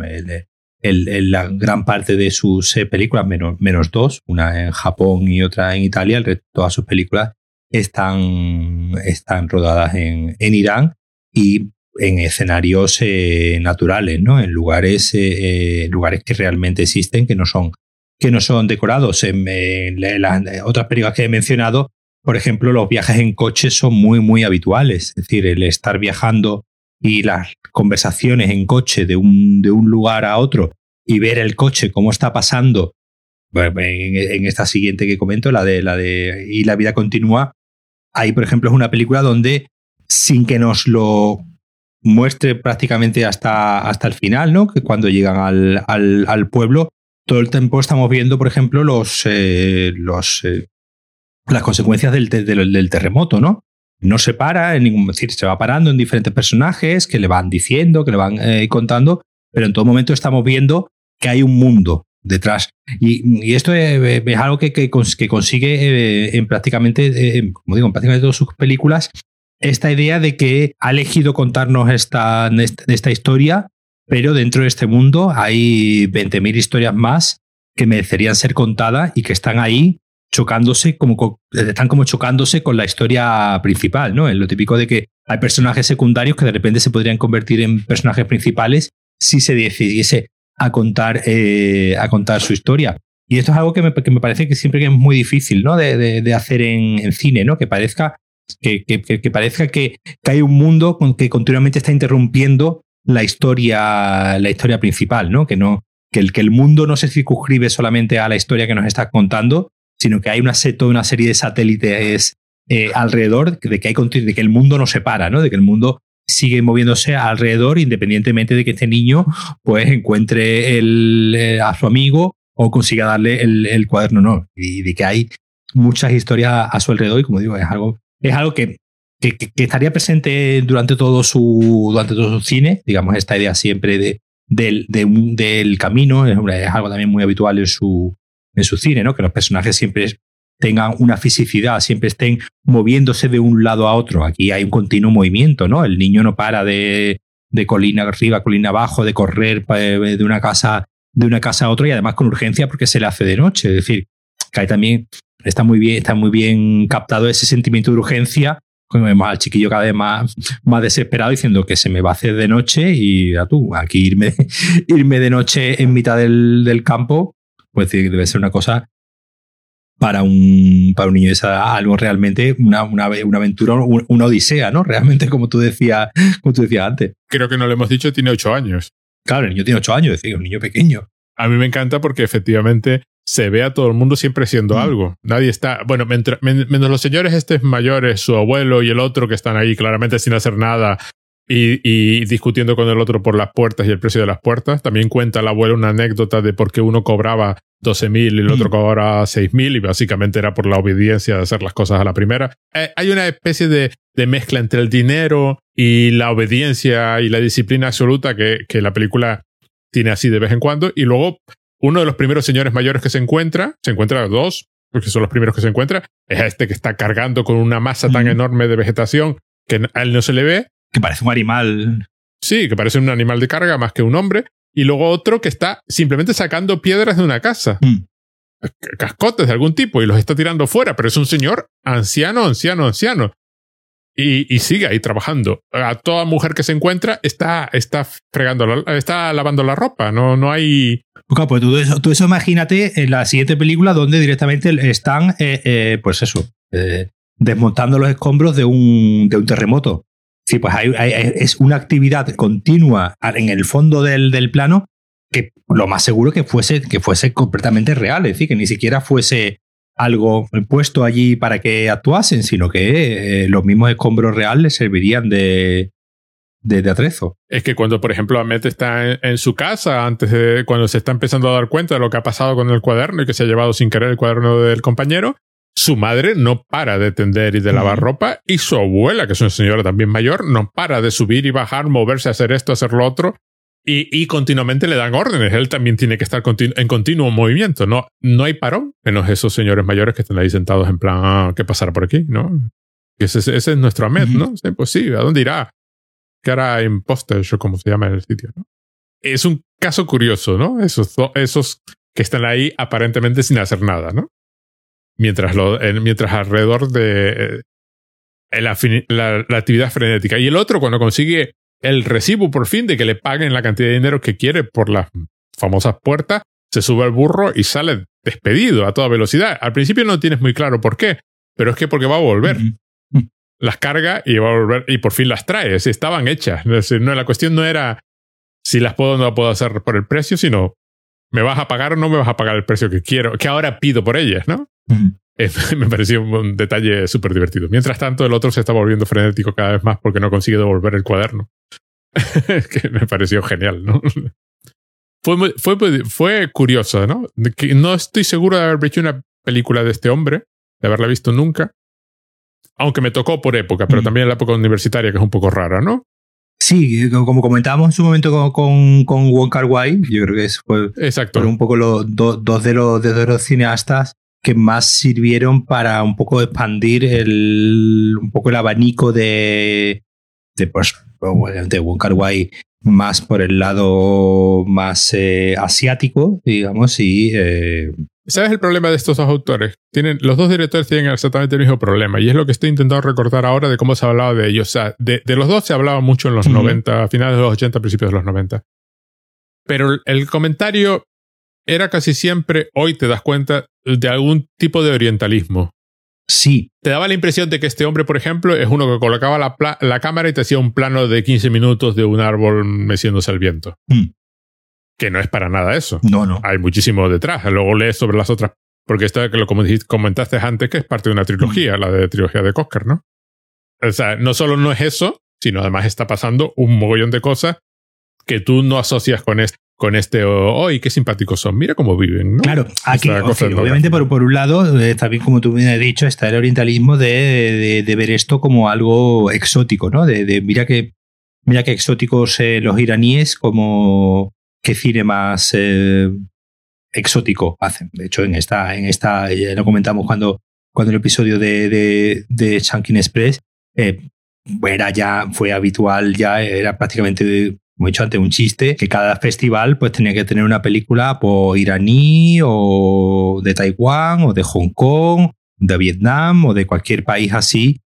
el, la gran parte de sus eh, películas, menos, menos dos, una en Japón y otra en Italia, el resto todas sus películas están, están rodadas en, en Irán y en escenarios eh, naturales, ¿no? En lugares, eh, lugares que realmente existen, que no son, que no son decorados. En, las otras películas que he mencionado, por ejemplo, los viajes en coche son muy, muy habituales. Es decir, el estar viajando y las conversaciones en coche de un, de un lugar a otro y ver el coche cómo está pasando en, esta siguiente que comento, la de la de y la vida continúa, ahí por ejemplo es una película donde sin que nos lo muestre prácticamente hasta, hasta el final, ¿no? Que cuando llegan al, al, pueblo, todo el tiempo estamos viendo, por ejemplo, los, eh, los eh, las consecuencias del, del, terremoto, ¿no? no se para, en ningún, decir, se va parando en diferentes personajes que le van diciendo, que le van eh, contando, pero en todo momento estamos viendo que hay un mundo detrás. Y, esto es, algo que, que, consigue eh, en prácticamente, como digo, en prácticamente todas sus películas, esta idea de que ha elegido contarnos esta, esta historia, pero dentro de este mundo hay 20.000 historias más que merecerían ser contadas y que están ahí chocándose, como están como chocándose con la historia principal, ¿no? Es lo típico de que hay personajes secundarios que de repente se podrían convertir en personajes principales si se decidiese a contar, eh, a contar su historia. Y esto es algo que me, que me, parece que siempre es muy difícil, ¿no? De, de, hacer en, en, cine, ¿no? Que parezca que, que, que parezca que, hay un mundo que continuamente está interrumpiendo la historia, la historia principal, ¿no? Que no, que el, que el mundo no se circunscribe solamente a la historia que nos está contando, sino que hay una, toda una serie de satélites eh, alrededor de que, hay, de que el mundo no se para, ¿no? de que el mundo sigue moviéndose alrededor independientemente de que este niño pues encuentre el, eh, a su amigo o consiga darle el, cuaderno no y de que hay muchas historias a su alrededor y como digo es algo es algo que, que, estaría presente durante todo su durante todo su cine digamos esta idea siempre de, del, del camino es, algo también muy habitual en su en su cine, ¿no? Que los personajes siempre tengan una fisicidad, siempre estén moviéndose de un lado a otro. Aquí hay un continuo movimiento, ¿no? El niño no para de, de colina arriba, colina abajo, de correr de una casa de una casa a otra y además con urgencia porque se le hace de noche. Es decir, que hay también está muy bien, está muy bien captado ese sentimiento de urgencia. Como vemos al chiquillo cada vez más desesperado diciendo que se me va a hacer de noche y a tú, aquí irme, irme de noche en mitad del, del campo pues debe ser una cosa para un, para un niño de esa edad algo realmente, una, una, una aventura, una odisea, ¿no? Realmente, como tú decías, como tú decías antes. Creo que no le hemos dicho, tiene ocho años. Claro, el niño tiene ocho años, es decir, un niño pequeño. A mí me encanta porque efectivamente se ve a todo el mundo siempre siendo mm. algo. Nadie está, bueno, menos los señores estos mayores, su abuelo y el otro que están ahí claramente sin hacer nada y, y, discutiendo con el otro por las puertas y el precio de las puertas. También cuenta el abuelo una anécdota de por qué uno cobraba 12 mil y el otro mm. cobraba 6 mil y básicamente era por la obediencia de hacer las cosas a la primera. Eh, hay una especie de, de, mezcla entre el dinero y la obediencia y la disciplina absoluta que, que la película tiene así de vez en cuando. Y luego uno de los primeros señores mayores que se encuentra, se encuentra dos, porque son los primeros que se encuentra, es este que está cargando con una masa tan enorme de vegetación que a él no se le ve. Que parece un animal. Sí, que parece un animal de carga más que un hombre. Y luego otro que está simplemente sacando piedras de una casa. Mm. Cascotes de algún tipo y los está tirando fuera, pero es un señor anciano, anciano, anciano. Y, y, sigue ahí trabajando. A toda mujer que se encuentra está, está fregando, está lavando la ropa. No, no hay. pues tú eso, tú eso imagínate en la siguiente película donde directamente están, eh, eh, pues eso, eh, desmontando los escombros de un, de un terremoto. Sí, pues hay, es una actividad continua en el fondo del, del, plano que lo más seguro que fuese, que fuese completamente real, es decir, que ni siquiera fuese algo puesto allí para que actuasen, sino que eh, los mismos escombros reales servirían de, de, atrezo. Es que cuando, por ejemplo, Ahmed está en, su casa, antes de cuando se está empezando a dar cuenta de lo que ha pasado con el cuaderno y que se ha llevado sin querer el cuaderno del compañero, su madre no para de tender y de lavar ropa y su abuela, que es una señora también mayor, no para de subir y bajar, moverse, hacer esto, hacer lo otro y, continuamente le dan órdenes. Él también tiene que estar en continuo movimiento. No, no hay parón, menos esos señores mayores que están ahí sentados en plan, ah, ¿qué pasará por aquí? ¿No? Ese, ese es nuestro Ahmed, ¿no? pues sí, ¿a dónde irá? ¿Qué hará en Postage o como se llama el sitio? ¿no? Es un caso curioso, ¿no? Esos, esos que están ahí aparentemente sin hacer nada, ¿no? Mientras, lo, mientras alrededor de eh, la, la, la actividad frenética. Y el otro, cuando consigue el recibo por fin de que le paguen la cantidad de dinero que quiere por las famosas puertas, se sube al burro y sale despedido a toda velocidad. Al principio no tienes muy claro por qué, pero es que porque va a volver. Las carga y va a volver y por fin las trae. estaban hechas. No, la cuestión no era si las puedo o no las puedo hacer por el precio, sino me vas a pagar o no me vas a pagar el precio que quiero, que ahora pido por ellas, ¿no? me pareció un detalle súper divertido. Mientras tanto, el otro se está volviendo frenético cada vez más porque no consigue devolver el cuaderno. que me pareció genial, ¿no? fue, fue, fue curioso, ¿no? Que no estoy seguro de haber visto una película de este hombre, de haberla visto nunca. Aunque me tocó por época, pero también en la época universitaria, que es un poco rara, ¿no? Sí, como comentábamos en su momento con, con, con Wong Kar Wai, yo creo que fue, Exacto. un poco los dos de los, de los cineastas que más sirvieron para un poco expandir el, un poco el abanico de, de pues, de Wong Kar Wai más por el lado más eh, asiático, digamos, y... Eh, ¿Sabes el problema de estos dos autores? Tienen, los dos directores tienen exactamente el mismo problema, y es lo que estoy intentando recordar ahora de cómo se ha hablado de ellos. O sea, de, los dos se hablaba mucho en los 90, finales de los 80, principios de los 90. Pero el comentario era casi siempre, hoy te das cuenta, de algún tipo de orientalismo. Sí. Te daba la impresión de que este hombre, por ejemplo, es uno que colocaba la, cámara y te hacía un plano de 15 minutos de un árbol meciéndose al viento. Mm. Que no es para nada eso. No, no. Hay muchísimo detrás. Luego lees sobre las otras. Porque esto que lo comentaste antes, que es parte de una trilogía, mm. la de trilogía de Cosker, ¿no? O sea, no solo no es eso, sino además está pasando un mogollón de cosas que tú no asocias con esto con este, hoy qué simpáticos son, mira cómo viven. ¿no? Claro, aquí, obviamente por, por, un lado, eh, también como tú me has dicho, está el orientalismo de, de, ver esto como algo exótico, ¿no? De, mira que mira qué exóticos eh, los iraníes, como qué cine más eh, exótico hacen. De hecho, en esta, en esta, ya lo comentamos cuando, cuando el episodio de, de, de Express, era ya, fue habitual, ya era prácticamente como he dicho antes, un chiste, que cada festival pues tenía que tener una película por iraní o de Taiwán o de Hong Kong, de Vietnam o de cualquier país así.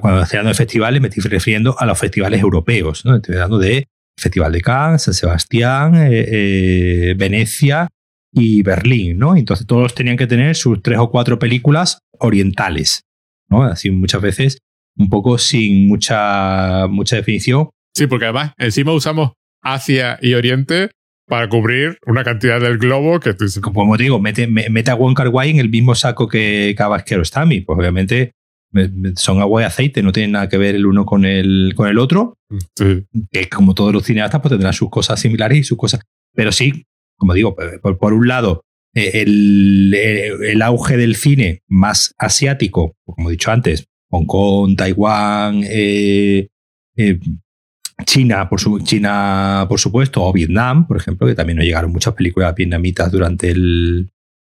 Cuando estoy hablando de festivales me estoy refiriendo a los festivales europeos, ¿no? Estoy hablando de Festival de Cannes, San Sebastián, eh, eh, Venecia y Berlín, ¿no? Entonces todos tenían que tener sus tres o cuatro películas orientales, ¿no? Así muchas veces un poco sin mucha, mucha definición. Sí, porque además encima usamos Asia y Oriente para cubrir una cantidad del globo que tú Como digo, mete, mete a Wong Kar Wai en el mismo saco que Cabasquero Stami. Pues obviamente son agua y aceite, no tienen nada que ver el uno con el, con el otro. Que como todos los cineastas, pues tendrán sus cosas similares y sus cosas. Pero sí, como digo, por, un lado, eh, el, el, auge del cine más asiático, como he dicho antes, Hong Kong, Taiwán, eh, eh, China, por su, China, por supuesto, o Vietnam, por ejemplo, que también nos llegaron muchas películas vietnamitas durante el,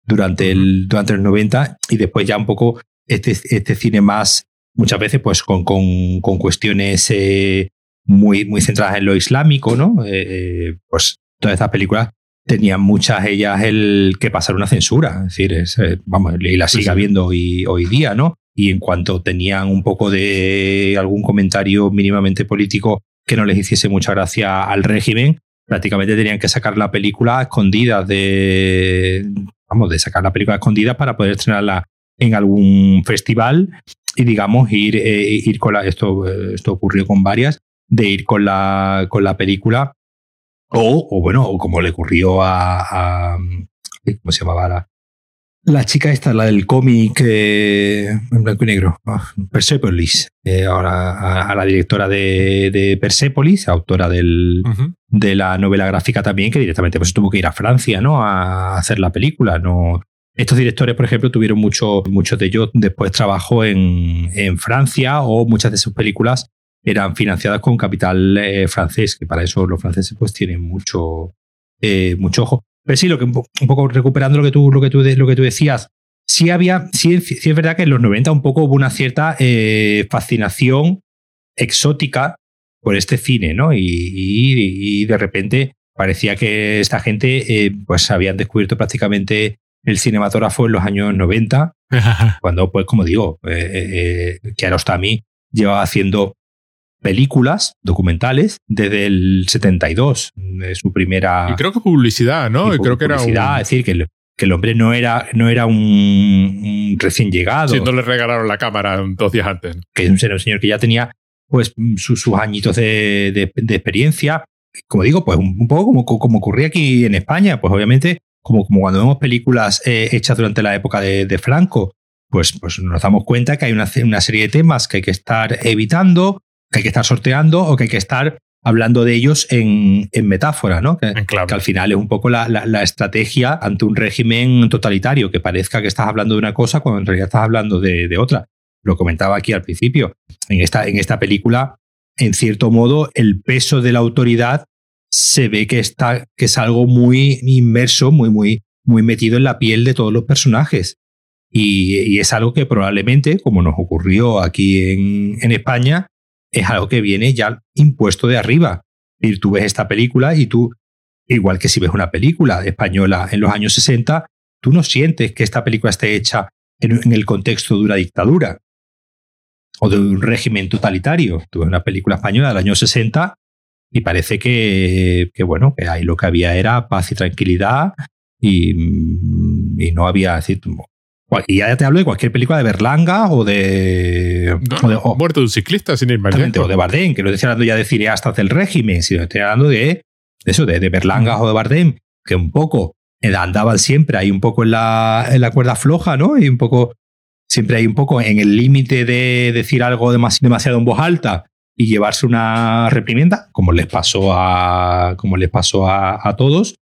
durante el, durante los 90 y después ya un poco este, este cine más, muchas veces pues con, con, con cuestiones eh, muy, muy centradas en lo islámico, ¿no? Eh, eh, pues todas estas películas tenían muchas ellas el que pasar una censura, es decir, es, vamos, y la sigue habiendo hoy, hoy día, ¿no? Y en cuanto tenían un poco de algún comentario mínimamente político que no les hiciese mucha gracia al régimen, prácticamente tenían que sacar la película escondida de, vamos, de sacar la película escondida para poder estrenarla en algún festival y digamos ir, eh, ir con la, esto, esto ocurrió con varias, de ir con la, con la película o, o bueno, o como le ocurrió a, a ¿cómo se llamaba la, la chica esta, la del cómic eh, en blanco y negro, ah, Persepolis, eh, ahora a, la directora de, de Persepolis, autora del, de la novela gráfica también, que directamente pues tuvo que ir a Francia, ¿no? A hacer la película, no. Estos directores, por ejemplo, tuvieron mucho, muchos de ellos después trabajó en, en Francia o muchas de sus películas eran financiadas con capital eh, francés, que para eso los franceses pues tienen mucho, mucho ojo. Pero sí, lo que un poco recuperando lo que tú, lo que tú, lo que tú decías, sí había, sí, sí, es verdad que en los 90 un poco hubo una cierta eh, fascinación exótica por este cine, ¿no? Y, y, de repente parecía que esta gente eh, pues habían descubierto prácticamente el cinematógrafo en los años 90, cuando pues como digo, eh, eh, Kiarostami llevaba haciendo películas documentales desde el 72, de su primera... Y creo que publicidad, ¿no? Y creo que era un... Es decir, que el, que el hombre no era, no era un, recién llegado. Sí, no le regalaron la cámara dos días antes. Que es un señor, que ya tenía pues sus, sus añitos de, de, experiencia. Como digo, pues un, poco como, como ocurría aquí en España, pues obviamente como, como cuando vemos películas eh, hechas durante la época de, de Franco, pues, pues nos damos cuenta que hay una, una, serie de temas que hay que estar evitando, que hay que estar sorteando o que hay que estar hablando de ellos en, metáfora, ¿no? Que, al final es un poco la, estrategia ante un régimen totalitario, que parezca que estás hablando de una cosa cuando en realidad estás hablando de, otra. Lo comentaba aquí al principio. En esta, en esta película, en cierto modo, el peso de la autoridad se ve que, está, que es algo muy inmerso, muy, muy, muy metido en la piel de todos los personajes. Y, es algo que probablemente, como nos ocurrió aquí en, en España, es algo que viene ya impuesto de arriba. Tú ves esta película y tú, igual que si ves una película española en los años 60, tú no sientes que esta película esté hecha en, el contexto de una dictadura o de un régimen totalitario. Tú ves una película española del año 60 y parece que, bueno, que ahí lo que había era paz y tranquilidad y, y no había, decir, y ya te hablo de cualquier película de Berlanga o de. muerto de un ciclista, sin ir más O de Bardem, que no estoy hablando ya de cineastas del régimen, sino estoy hablando de, eso, de, de Berlanga o de Bardem, que un poco andaban siempre ahí un poco en la, en la cuerda floja, ¿no? Y un poco. Siempre hay un poco en el límite de decir algo demasiado en voz alta y llevarse una reprimenda, como les pasó a, como les pasó a, a todos.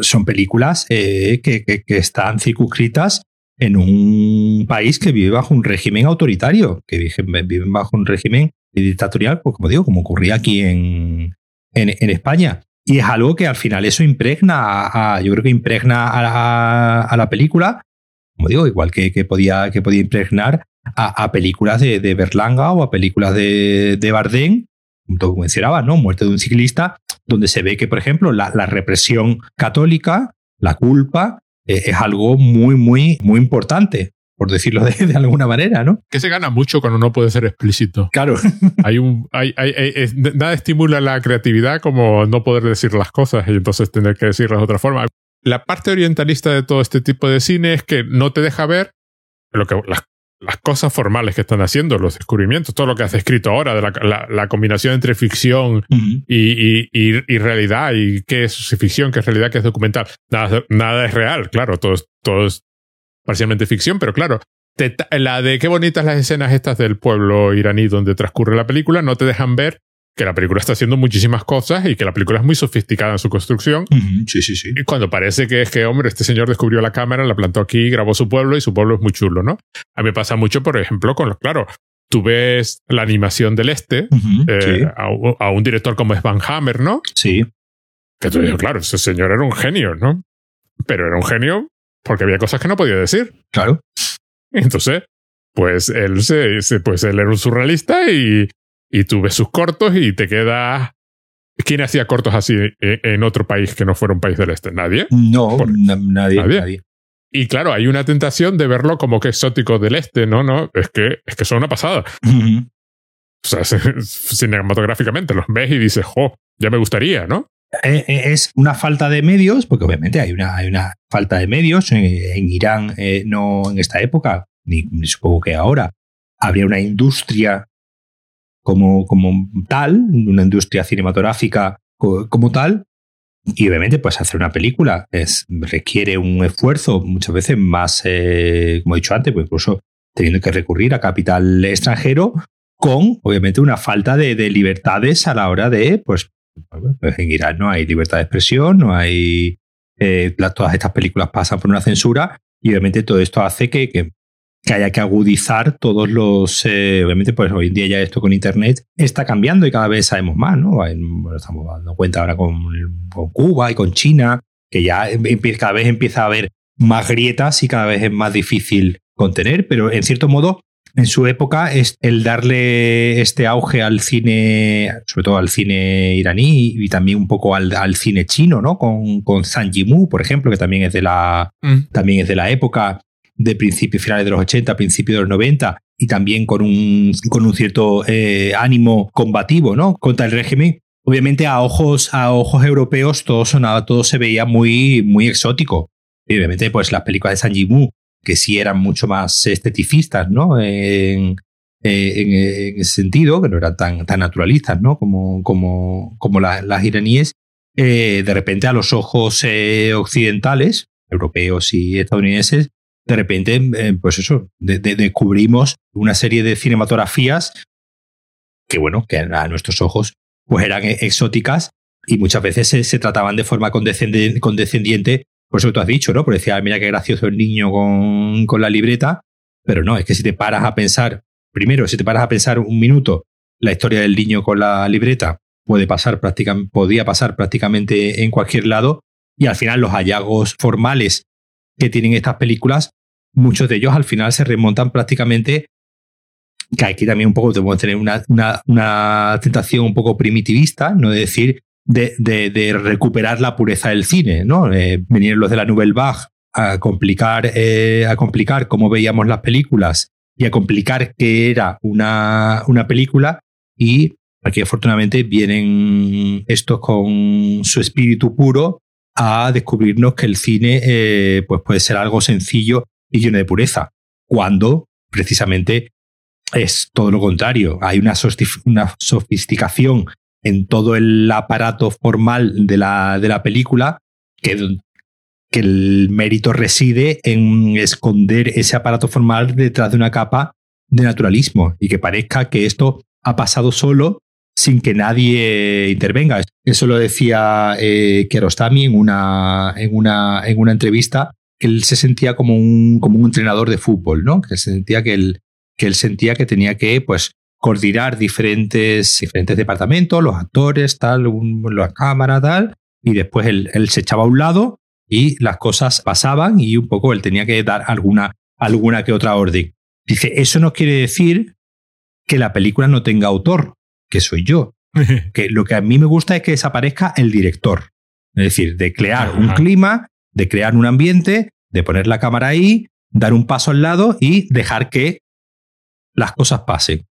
Son películas eh, que, que, que están circunscritas en un país que vive bajo un régimen autoritario, que vive bajo un régimen dictatorial, pues como digo, como ocurría aquí en, en, España. Y es algo que al final eso impregna, a, yo creo que impregna a, la película, como digo, igual que, que, podía, que podía impregnar a, películas de, de, Berlanga o a películas de, de Bardem, como mencionaba, ¿no? Muerte de un ciclista, donde se ve que, por ejemplo, la, la represión católica, la culpa, eh, es algo muy, muy, muy importante por decirlo de, alguna manera, ¿no? Que se gana mucho cuando no puede ser explícito. Claro. hay un, hay, hay, nada estimula la creatividad como no poder decir las cosas y entonces tener que decirlas de otra forma. la parte orientalista de todo este tipo de cine es que no te deja ver lo que las, las cosas formales que están haciendo, los descubrimientos, todo lo que has escrito ahora, de la, la, la combinación entre ficción Uh -huh. y, y, y, y, realidad, y qué es ficción, qué es realidad, qué es documental. Nada, nada es real, claro, todo es, todo es parcialmente ficción, pero claro, te, la de qué bonitas las escenas estas del pueblo iraní donde transcurre la película, no te dejan ver que la película está haciendo muchísimas cosas y que la película es muy sofisticada en su construcción. Uh -huh. Sí, sí, sí. Y cuando parece que es que, hombre, este señor descubrió la cámara, la plantó aquí, grabó su pueblo y su pueblo es muy chulo, ¿no? A mí me pasa mucho, por ejemplo, con los, claro, tú ves la animación del este, Uh -huh. eh, Sí. a, a un director como es Van Hammer, ¿no? Sí. Que tú dices, claro, ese señor era un genio, ¿no? Pero era un genio porque había cosas que no podía decir. Claro. Entonces, pues él se, se- pues él era un surrealista y, y tú ves sus cortos y te queda. ¿Quién hacía cortos así en, otro país que no fuera un país del este? Nadie. No, Por- nadie, nadie. nadie. Y claro, hay una tentación de verlo como que exótico del este, ¿no? No, es que, es que son una pasada. Uh -huh. O sea, cinematográficamente los ves y dices, jo, ya me gustaría, ¿no? Eh, eh, Es una falta de medios, porque obviamente hay una, hay una falta de medios. En, en Irán, eh, no en esta época, ni, ni supongo que ahora, habría una industria como, como tal, una industria cinematográfica co- como tal. Y obviamente, pues hacer una película es, requiere un esfuerzo muchas veces más, eh, como he dicho antes, pues incluso teniendo que recurrir a capital extranjero, con obviamente una falta de, de libertades a la hora de, pues, pues en Irán no hay libertad de expresión, no hay. eh, la- todas estas películas pasan por una censura y obviamente todo esto hace que, que, que haya que agudizar todos los. eh, obviamente, pues hoy en día ya esto con Internet está cambiando y cada vez sabemos más, ¿no? Bueno, estamos dando cuenta ahora con, con Cuba y con China, que ya empie- cada vez empieza a haber más grietas y cada vez es más difícil contener, pero en cierto modo en su época es el darle este auge al cine, sobre todo al cine iraní y también un poco al, al cine chino, ¿no? Con, con Zhang Yimou, por ejemplo, que también es de la, también es de la época de principios finales de los 80, principios de los 90 y también con un, con un cierto eh, ánimo combativo, ¿no? Contra el régimen. Obviamente a ojos, a ojos europeos todo sonaba, todo se veía muy, muy exótico. Y obviamente, pues las películas de San Yimou, que sí eran mucho más esteticistas, ¿no? En, en, ese sentido, que no eran tan, tan naturalistas, ¿no? Como, como, como la- las iraníes, eh, de repente a los ojos eh, occidentales, europeos y estadounidenses, de repente, eh, pues eso, de- de- descubrimos una serie de cinematografías que, bueno, que a nuestros ojos pues eran e- exóticas y muchas veces se, se trataban de forma condescendente, condescendiente, por eso tú has dicho, ¿no? Porque decía, "Ah, mira qué gracioso el niño con, con la libreta, pero no, es que si te paras a pensar, primero, si te paras a pensar un minuto la historia del niño con la libreta, puede pasar prácticamente, podía pasar prácticamente en cualquier lado, y al final los hallazgos formales que tienen estas películas, muchos de ellos al final se remontan prácticamente que aquí también un poco que tener una, una, tentación un poco primitivista, no de decir de, de, de recuperar la pureza del cine, ¿no? Eh, venir los de la Nouvelle Vague a complicar, eh, a complicar cómo veíamos las películas y a complicar qué era una, una película y aquí afortunadamente vienen estos con su espíritu puro a descubrirnos que el cine eh, pues puede ser algo sencillo y lleno de pureza, cuando precisamente es todo lo contrario. Hay una, una sofisticación en todo el aparato formal de la, de la película que, que el mérito reside en esconder ese aparato formal detrás de una capa de naturalismo y que parezca que esto ha pasado solo sin que nadie intervenga. Eso lo decía eh, Kiarostami en una, en, una, en una entrevista, él se sentía como un, como un entrenador de fútbol, ¿no? que se sentía que él, que él sentía que tenía que pues, coordinar diferentes, diferentes departamentos, los actores, tal, un, la cámara, tal, y después él, él se echaba a un lado y las cosas pasaban y un poco él tenía que dar alguna, alguna que otra orden. Dice, eso no quiere decir que la película no tenga autor, que soy yo. Que lo que a mí me gusta es que desaparezca el director. Es decir, de crear un clima, de crear un ambiente, de poner la cámara ahí, dar un paso al lado y dejar que las cosas pasen.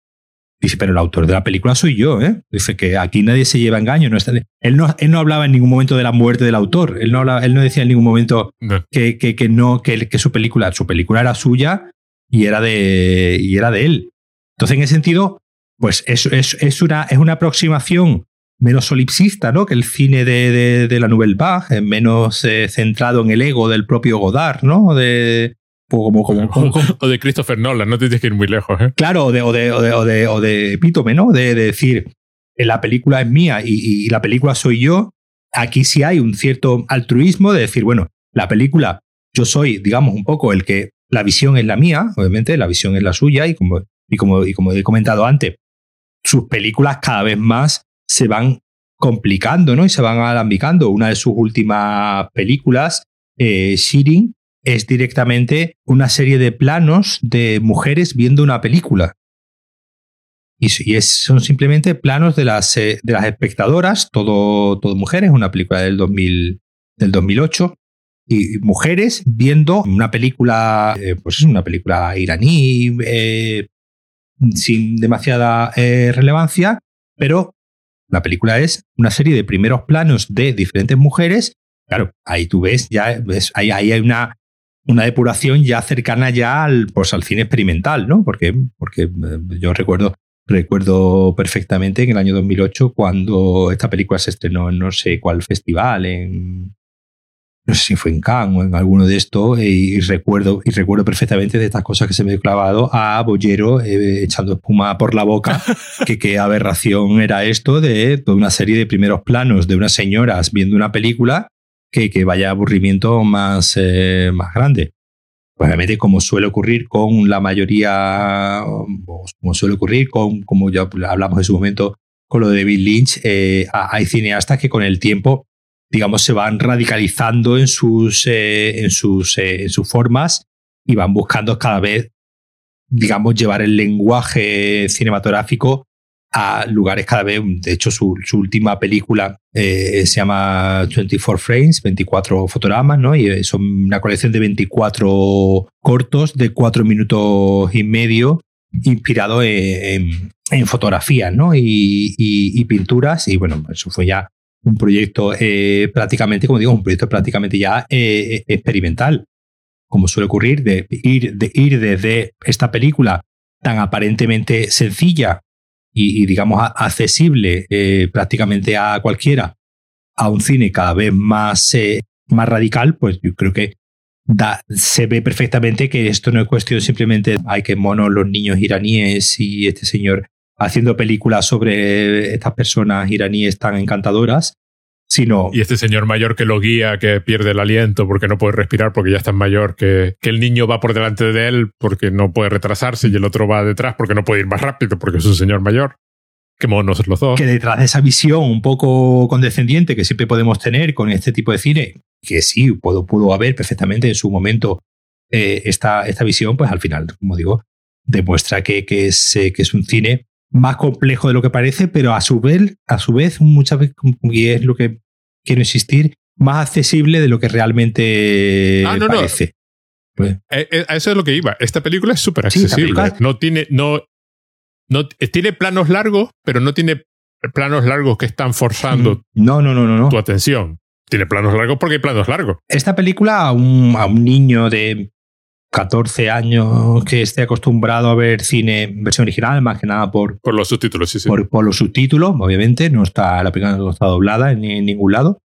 Dice, pero el autor de la película soy yo, ¿eh? Dice que aquí nadie se lleva engaño. No está, él, no, él no hablaba en ningún momento de la muerte del autor. Él no, hablaba, él no decía en ningún momento No. que, que, que no, que, que su película, su película era suya y era de, y era de él. Entonces, en ese sentido, pues es, es, es, una, es una aproximación menos solipsista, ¿no? Que el cine de, de, de la Nouvelle Vague, menos eh, centrado en el ego del propio Godard, ¿no? De, pues como, como, como, como, O de Christopher Nolan, no tienes que ir muy lejos, ¿eh? Claro, o de, o de, o de, o de, o de ¿no? De, de decir, la película es mía y, y, la película soy yo. Aquí sí hay un cierto altruismo de decir, bueno, la película, yo soy, digamos, un poco el que la visión es la mía, obviamente, la visión es la suya, y como, y como, y como he comentado antes, sus películas cada vez más se van complicando, ¿no? Y se van alambicando. Una de sus últimas películas, eh, Shirin, es directamente una serie de planos de mujeres viendo una película. Y, son simplemente planos de las, eh, de las espectadoras, todo, todo mujeres, una película del, 2000, del 2008, y mujeres viendo una película, eh, pues es una película iraní, eh, sin demasiada relevancia, pero la película es una serie de primeros planos de diferentes mujeres. Claro, ahí tú ves, ya ves, ahí, hay una, una depuración ya cercana ya al, pues, al cine experimental, ¿no? Porque, porque yo recuerdo, recuerdo perfectamente en el año 2008 cuando esta película se estrenó en no sé cuál festival, en no sé si fue en Cannes o en alguno de estos, y, recuerdo, y recuerdo perfectamente de estas cosas que se me he clavado a Bollero eh, echando espuma por la boca, que qué aberración era esto de toda una serie de primeros planos de unas señoras viendo una película, que, que vaya aburrimiento más, eh, más grande. Pues obviamente, como suele ocurrir con la mayoría, como suele ocurrir con, como ya hablamos en su momento, con lo de David Lynch, eh, hay cineastas que con el tiempo digamos, se van radicalizando en sus, eh, en, sus, eh, en sus formas y van buscando cada vez, digamos, llevar el lenguaje cinematográfico a lugares cada vez. De hecho, su, su última película eh, se llama 24 Frames, 24 fotogramas, ¿no? Y son una colección de 24 cortos de 4 minutos y medio, inspirado en, fotografías, ¿no? Y, y, y pinturas. Y bueno, eso fue ya un proyecto eh, prácticamente, como digo, un proyecto prácticamente ya eh, experimental, como suele ocurrir, de ir, de ir desde esta película tan aparentemente sencilla y, digamos, accesible eh, prácticamente a cualquiera, a un cine cada vez más, más radical, pues yo creo que se ve perfectamente que esto no es cuestión simplemente hay que monos los niños iraníes y este señor haciendo películas sobre estas personas iraníes tan encantadoras, sino... Y este señor mayor que lo guía, que pierde el aliento porque no puede respirar porque ya es tan mayor, que, que el niño va por delante de él porque no puede retrasarse y el otro va detrás porque no puede ir más rápido porque es un señor mayor. Qué monos los dos. Que detrás de esa visión un poco condescendiente que siempre podemos tener con este tipo de cine, que sí, pudo, pudo haber perfectamente en su momento eh, esta, esta visión, pues al final, como digo, demuestra que, que, es, eh, que es un cine más complejo de lo que parece, pero a su vez, a su vez muchas veces, y es lo que quiero insistir, más accesible de lo que realmente ah, no, parece. No. Pues, a eso es lo que iba. Esta película es súper accesible. Sí. No tiene, no, no, tiene planos largos, pero no tiene planos largos que están forzando no, no, no, no, no. tu atención. Tiene planos largos porque hay planos largos. Esta película a un, a un niño de 14 años que esté acostumbrado a ver cine en versión original, más que nada por, por los subtítulos, sí, sí. Por, por, los subtítulos, obviamente, no está, la película no está doblada en, en ningún lado.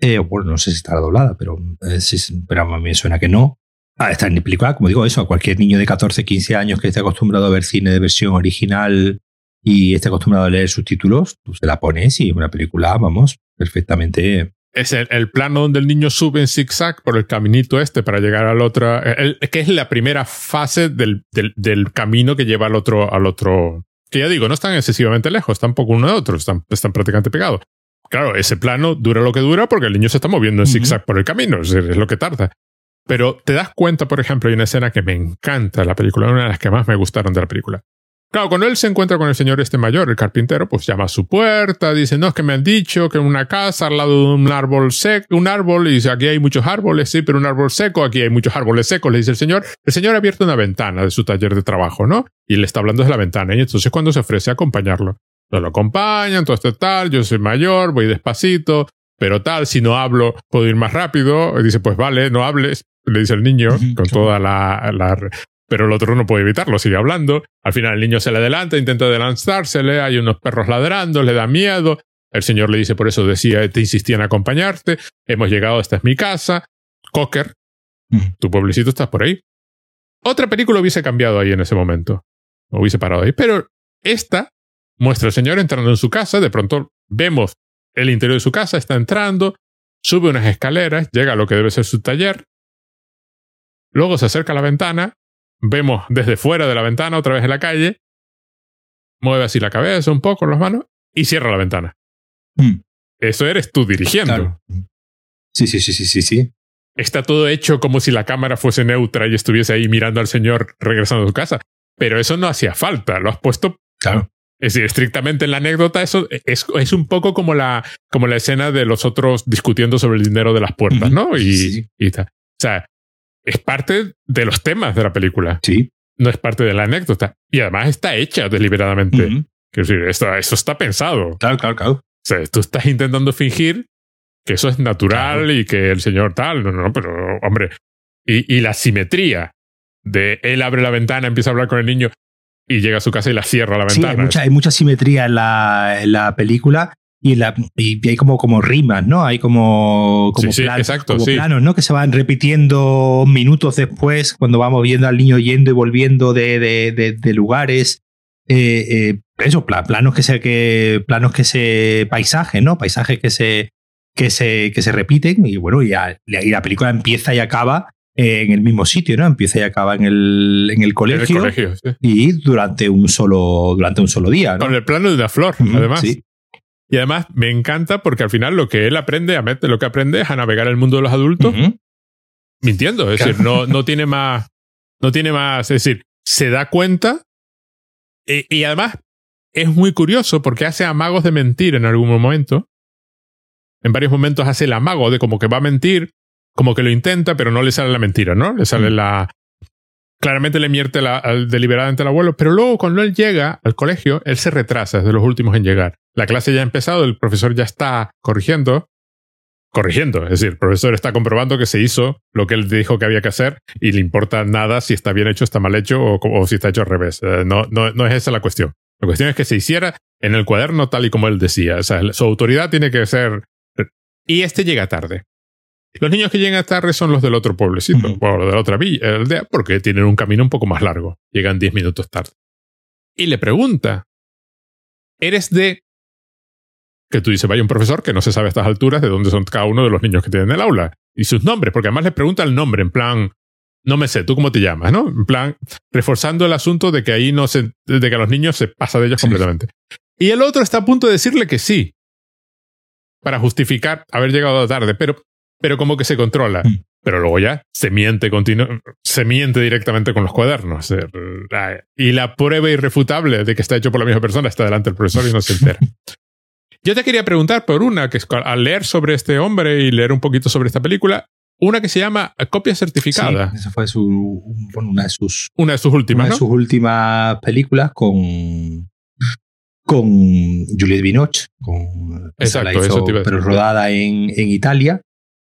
Eh, bueno, no sé si estará doblada, pero, eh, sí, pero a mí me suena que no. Ah, está en película, como digo, eso, a cualquier niño de 14, 15 años que esté acostumbrado a ver cine de versión original y esté acostumbrado a leer subtítulos, tú se la pones y es una película, vamos, perfectamente es el, el, plano donde el niño sube en zigzag por el caminito este para llegar al otro, el, que es la primera fase del, del, del, camino que lleva al otro, al otro, que ya digo, no están excesivamente lejos, tampoco uno de otro, están, están prácticamente pegados. Claro, ese plano dura lo que dura porque el niño se está moviendo en uh -huh. zigzag por el camino, es, es, lo que tarda. Pero te das cuenta, por ejemplo, hay una escena que me encanta de la película, una de las que más me gustaron de la película. Claro, cuando él se encuentra con el señor este mayor, el carpintero, pues llama a su puerta, dice, no, es que me han dicho que en una casa al lado de un árbol seco, un árbol, y dice, aquí hay muchos árboles, sí, pero un árbol seco, aquí hay muchos árboles secos, le dice el señor. El señor ha abierto una ventana de su taller de trabajo, ¿no? Y le está hablando desde la ventana, y entonces cuando se ofrece a acompañarlo, lo acompañan, todo este tal, yo soy mayor, voy despacito, pero tal, si no hablo, puedo ir más rápido. Y dice, pues vale, no hables, le dice el niño, con toda la, la, pero el otro no puede evitarlo, sigue hablando. Al final el niño se le adelanta, intenta adelantársele, hay unos perros ladrando, le da miedo. El señor le dice, por eso decía, te insistía en acompañarte. Hemos llegado, esta es mi casa. Cocker, tu pueblecito estás por ahí. Otra película hubiese cambiado ahí en ese momento. Hubiese parado ahí. Pero esta muestra al señor entrando en su casa. De pronto vemos el interior de su casa, está entrando, sube unas escaleras, llega a lo que debe ser su taller. Luego se acerca a la ventana vemos desde fuera de la ventana, otra vez en la calle, mueve así la cabeza un poco, las manos, y cierra la ventana. Mm. Eso eres tú dirigiendo. Sí, sí, sí, sí, sí, sí. Está todo hecho como si la cámara fuese neutra y estuviese ahí mirando al señor regresando a su casa. Pero eso no hacía falta, lo has puesto. Claro. Es decir, estrictamente en la anécdota, eso es, es, un poco como la, como la escena de los otros discutiendo sobre el dinero de las puertas, ¿no? Y, y tal. O sea, es parte de los temas de la película. Sí. No es parte de la anécdota. Y además está hecha deliberadamente. Quiero decir, esto, eso está pensado. Claro, claro, claro. O sea, tú estás intentando fingir que eso es natural y que el señor tal. No, no, pero hombre. Y, y la simetría de él abre la ventana, empieza a hablar con el niño y llega a su casa y la cierra la ventana. hay, mucha, hay mucha simetría en la, en la película y, la, y hay como, como rimas, ¿no? Hay como, como, planos, ¿no? Que se van repitiendo minutos después cuando vamos viendo al niño yendo y volviendo de, de, de, lugares. Eh, eh, eso, planos que se, que, planos que se, paisajes, ¿no? Paisajes que se, que se, que se repiten y bueno, y, la película empieza y acaba en el mismo sitio, ¿no? Empieza y acaba en el, en el colegio, y durante un solo, durante un solo día, ¿no? Con el plano de una flor, además. Sí. Y además me encanta porque al final lo que él aprende, a lo que aprende es a navegar el mundo de los adultos mintiendo. Es decir, no, no tiene más, no tiene más, es decir, se da cuenta y, y, además es muy curioso porque hace amagos de mentir en algún momento. En varios momentos hace el amago de como que va a mentir, como que lo intenta, pero no le sale la mentira, ¿no? Le sale la, claramente le mierte la, al, deliberadamente al abuelo, pero luego cuando él llega al colegio, él se retrasa, es de los últimos en llegar. La clase ya ha empezado, el profesor ya está corrigiendo, corrigiendo, es decir, el profesor está comprobando que se hizo lo que él dijo que había que hacer y le importa nada si está bien hecho, está mal hecho o, si está hecho al revés. Eh, no, no, no es esa la cuestión. La cuestión es que se hiciera en el cuaderno tal y como él decía. O sea, su autoridad tiene que ser... Y este llega tarde. Los niños que llegan tarde son los del otro pueblecito, o de la otra villa, aldea, porque tienen un camino un poco más largo. Llegan 10 minutos tarde. Y le pregunta, ¿eres de...? Que tú dices, vaya un profesor que no se sabe a estas alturas de dónde son cada uno de los niños que tienen el aula. Y sus nombres, porque además le pregunta el nombre, en plan, no me sé, ¿tú cómo te llamas? ¿No? En plan, reforzando el asunto de que ahí no se, de que a los niños se pasa de ellos completamente. Y el otro está a punto de decirle que sí, para justificar haber llegado tarde, pero pero como que se controla. Mm. Pero luego ya se miente se miente directamente con los cuadernos. Eh, y la prueba irrefutable de que está hecho por la misma persona está delante del profesor y no se entera. Yo te quería preguntar por una, que es al leer sobre este hombre y leer un poquito sobre esta película, una que se llama Copia Certificada. Sí, esa fue su, una de sus... Una de sus últimas, Una de sus últimas películas con con Juliette Binoche, con, Exacto, pero rodada en, en Italia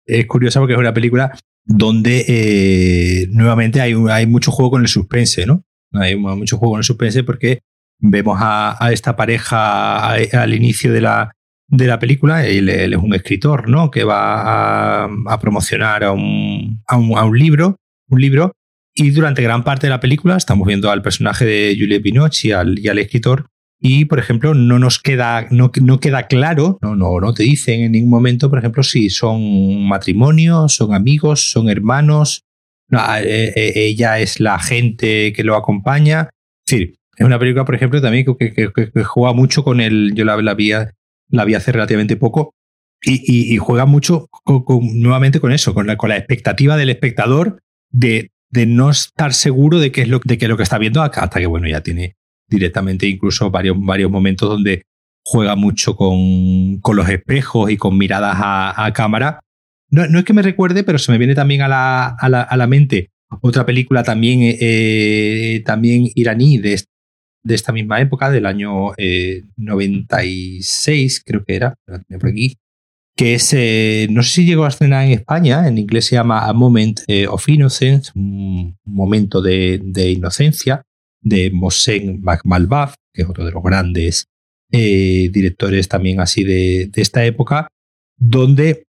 es curiosa porque es una película donde eh, nuevamente hay, hay mucho juego con el suspense, ¿no? Hay mucho juego con el suspense porque vemos a, esta pareja al inicio de la, de la película, él, es un escritor, ¿no? Que va a, promocionar a un, a un, libro, un libro, y durante gran parte de la película estamos viendo al personaje de Juliette Binoche y al, y al escritor y, por ejemplo, no nos queda, no, no queda claro, no, no, no te dicen en ningún momento, por ejemplo, si son matrimonios, son amigos, son hermanos. Eh, eh, ella es la gente que lo acompaña. Es decir, es una película, por ejemplo, también que, que, juega mucho con el. Yo la, la, vi, la vi hace relativamente poco. Y, juega mucho nuevamente con eso, con la, con la expectativa del espectador de, de no estar seguro de qué es lo, de que lo que está viendo hasta que, bueno, ya tiene directamente, incluso varios, varios momentos donde juega mucho con, con los espejos y con miradas a, cámara. No, no, es que me recuerde, pero se me viene también a la, a la, a la mente otra película también, eh, también iraní de, de, esta misma época, del año 96, eh, creo que era, por aquí, que es, eh, no sé si llegó a escena en España, en inglés se llama A Moment of Innocence, un momento de, de inocencia, de Mohsen Makhmalbaf, que es otro de los grandes eh, directores también así de, esta época, donde,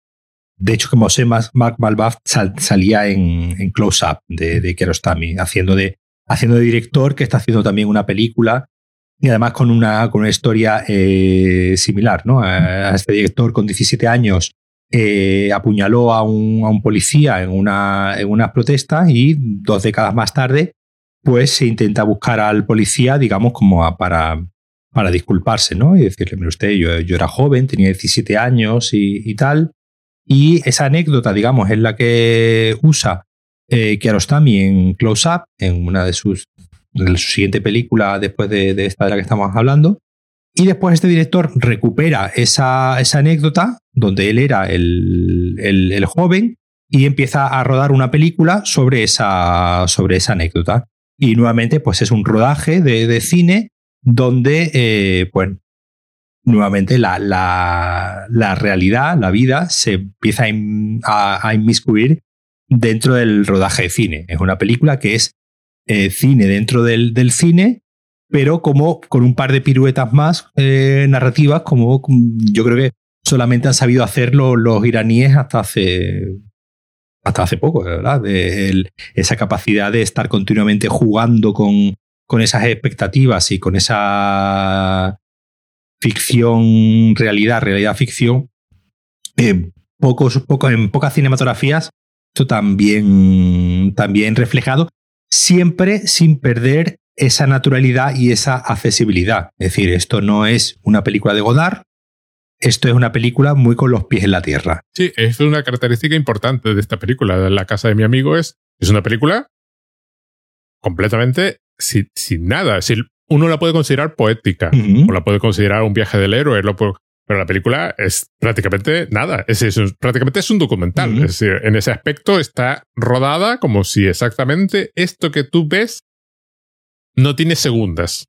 de hecho, como sé, Mac Malbaf salía en, Close Up de, de Kiarostami, haciendo de, haciendo de director, que está haciendo también una película y además con una, con una historia eh, similar. ¿no? A este director con 17 años eh, apuñaló a un, a un, policía en una, en una protesta y dos décadas más tarde pues se intenta buscar al policía, digamos, como para, para disculparse, ¿no? Y decirle, mire usted, yo, yo era joven, tenía 17 años y, tal. Y esa anécdota, digamos, es la que usa eh, Kiarostami en Close Up, en una de sus de su después de, esta de la que estamos hablando. Y después este director recupera esa, esa anécdota donde él era el, el, joven y empieza a rodar una película sobre esa, sobre esa anécdota. Y nuevamente, pues es un rodaje de, de cine donde, eh, pues, nuevamente la, la, la, realidad, la vida, se empieza a, inmiscuir dentro del rodaje de cine. Es una película que es eh, cine dentro del, del, cine, pero como con un par de piruetas más eh, narrativas, como yo creo que solamente han sabido hacerlo los iraníes hasta hace hasta hace poco, ¿verdad? De esa capacidad de estar continuamente jugando con, con esas expectativas y con esa ficción, realidad, realidad, ficción, eh, pocos, poco, en pocas cinematografías, esto también, también reflejado, siempre sin perder esa naturalidad y esa accesibilidad. Es decir, esto no es una película de Godard, esto es una película muy con los pies en la tierra. Sí, es una característica importante de esta película. La casa de mi amigo es, es una película completamente sin, nada. Si uno la puede considerar poética o la puede considerar un viaje del héroe, pero la película es prácticamente nada. Es, prácticamente es un documental. Es decir, en ese aspecto está rodada como si exactamente esto que tú ves no tiene segundas.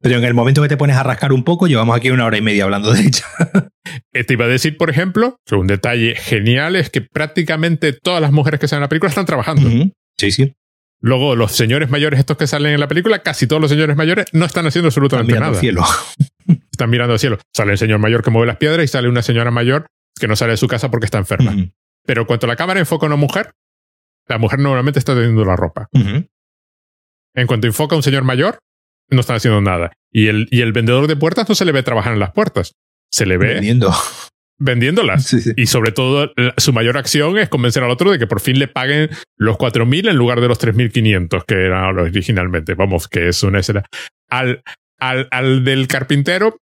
Pero en el momento que te pones a rascar un poco, llevamos aquí una hora y media hablando de ella. Te iba a decir, por ejemplo, que un detalle genial es que prácticamente todas las mujeres que salen en la película están trabajando. Sí, sí. Luego, los señores mayores, estos que salen en la película, casi todos los señores mayores no están haciendo absolutamente están nada. cielo. Están mirando al cielo. Sale el señor mayor que mueve las piedras y sale una señora mayor que no sale de su casa porque está enferma. Pero cuando la cámara enfoca a una mujer, la mujer normalmente está teniendo la ropa. En cuanto enfoca a un señor mayor, no están haciendo nada. Y el, y el vendedor de puertas no se le ve trabajar en las puertas. Se le ve. Vendiendo vendiéndolas. Y sobre todo, su mayor acción es convencer al otro de que por fin le paguen los 4.000 en lugar de los 3.500 que eran originalmente. Vamos, que es una escena. Al, al, al del carpintero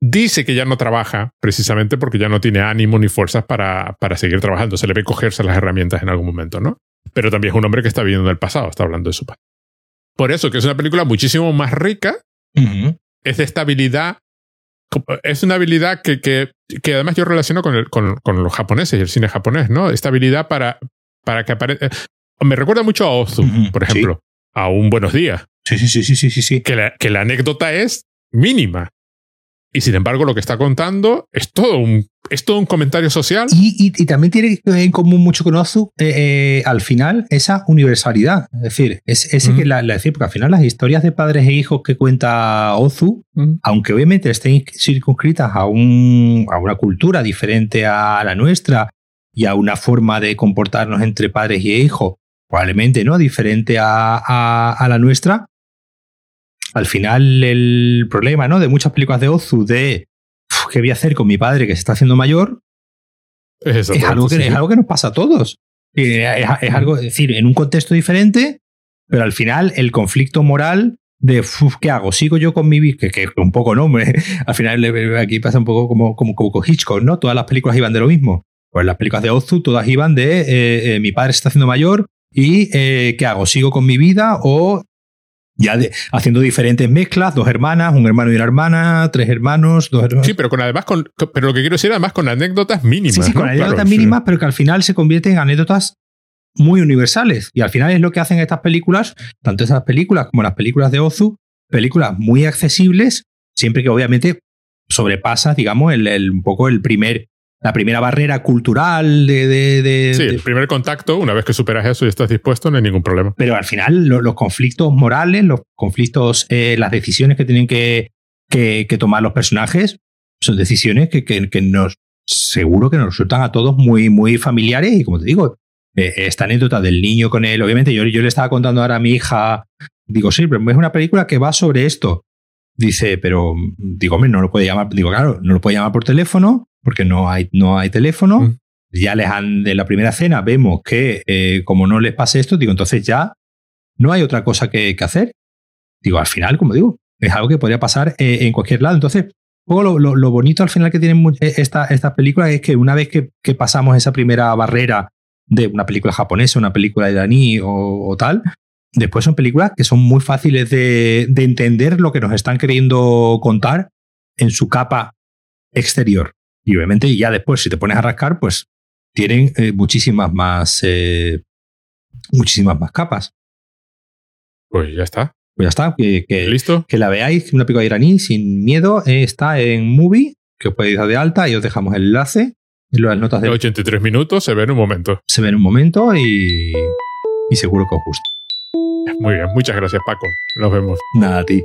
dice que ya no trabaja precisamente porque ya no tiene ánimo ni fuerzas para, para seguir trabajando. Se le ve cogerse las herramientas en algún momento, ¿no? Pero también es un hombre que está viviendo en el pasado, está hablando de su padre. Por eso que es una película muchísimo más rica, es de estabilidad es una habilidad que, que, que, además yo relaciono con, el, con, con, los japoneses y el cine japonés, ¿no? Esta habilidad para, para que aparezca. Eh, me recuerda mucho a Ozu, por ejemplo, a un Buenos Días. Sí, sí, sí, sí, sí, sí. Que la, que la anécdota es mínima. Y sin embargo, lo que está contando es todo un, es todo un comentario social. Y, y, también tiene en común mucho con Ozu, eh, eh, al final, esa universalidad. Es decir, es, ese que la, decir, porque al final las historias de padres e hijos que cuenta Ozu, aunque obviamente estén circunscritas a, un, a una cultura diferente a la nuestra y a una forma de comportarnos entre padres y hijos, probablemente no diferente a, a, a la nuestra, al final el problema ¿no? de muchas películas de Ozu de qué voy a hacer con mi padre que se está haciendo mayor es, algo, que, es algo que nos pasa a todos. Es, algo, es decir, en un contexto diferente, pero al final el conflicto moral de ¿qué hago? ¿Sigo yo con mi vida? Que, que, un poco no, al final aquí pasa un poco como, como, como con Hitchcock, ¿no? Todas las películas iban de lo mismo. Pues las películas de Ozu todas iban de eh, eh, mi padre se está haciendo mayor y eh, ¿qué hago? ¿Sigo con mi vida o ya haciendo diferentes mezclas, dos hermanas, un hermano y una hermana, tres hermanos, dos hermanos. Sí, pero con además con, pero lo que quiero decir además con anécdotas mínimas. Sí, sí, con anécdotas mínimas, pero que al final se convierten en anécdotas muy universales. Y al final es lo que hacen estas películas, tanto esas películas como las películas de Ozu, películas muy accesibles, siempre que obviamente sobrepasa, digamos, el, un poco el primer la primera barrera cultural de, sí, el primer contacto, una vez que superas eso y estás dispuesto, no hay ningún problema. Pero al final los conflictos morales, los conflictos, eh, las decisiones que tienen que, que, tomar los personajes, son decisiones que, que, nos seguro que nos resultan a todos muy, muy familiares y como te digo, eh, esta anécdota del niño con él, obviamente yo, yo le estaba contando ahora a mi hija, digo, sí, pero es una película que va sobre esto. Dice, pero digo, hombre, no lo puede llamar, digo, claro, no lo puede llamar por teléfono, porque no hay, no hay teléfono. Mm. Ya les han, de la primera cena vemos que eh, como no les pase esto, digo, entonces ya no hay otra cosa que, hacer. Digo, al final, como digo, es algo que podría pasar eh, en cualquier lado. Entonces, lo, lo, bonito al final que tienen eh, estas esta películas es que una vez que, pasamos esa primera barrera de una película japonesa, una película iraní o, o tal, después son películas que son muy fáciles de, de, entender lo que nos están queriendo contar en su capa exterior. Y obviamente ya después, si te pones a rascar, pues tienen eh, muchísimas más eh, muchísimas más capas. Pues ya está. Pues ya está. Que, ¿Listo? Que la veáis, una película iraní sin miedo. Eh, está en Movie, que os podéis dar de alta y os dejamos el enlace. En las notas de 83 minutos se ve en un momento. Se ve en un momento y, y seguro que os gusta. Muy bien, muchas gracias Paco. Nos vemos. Nada a ti.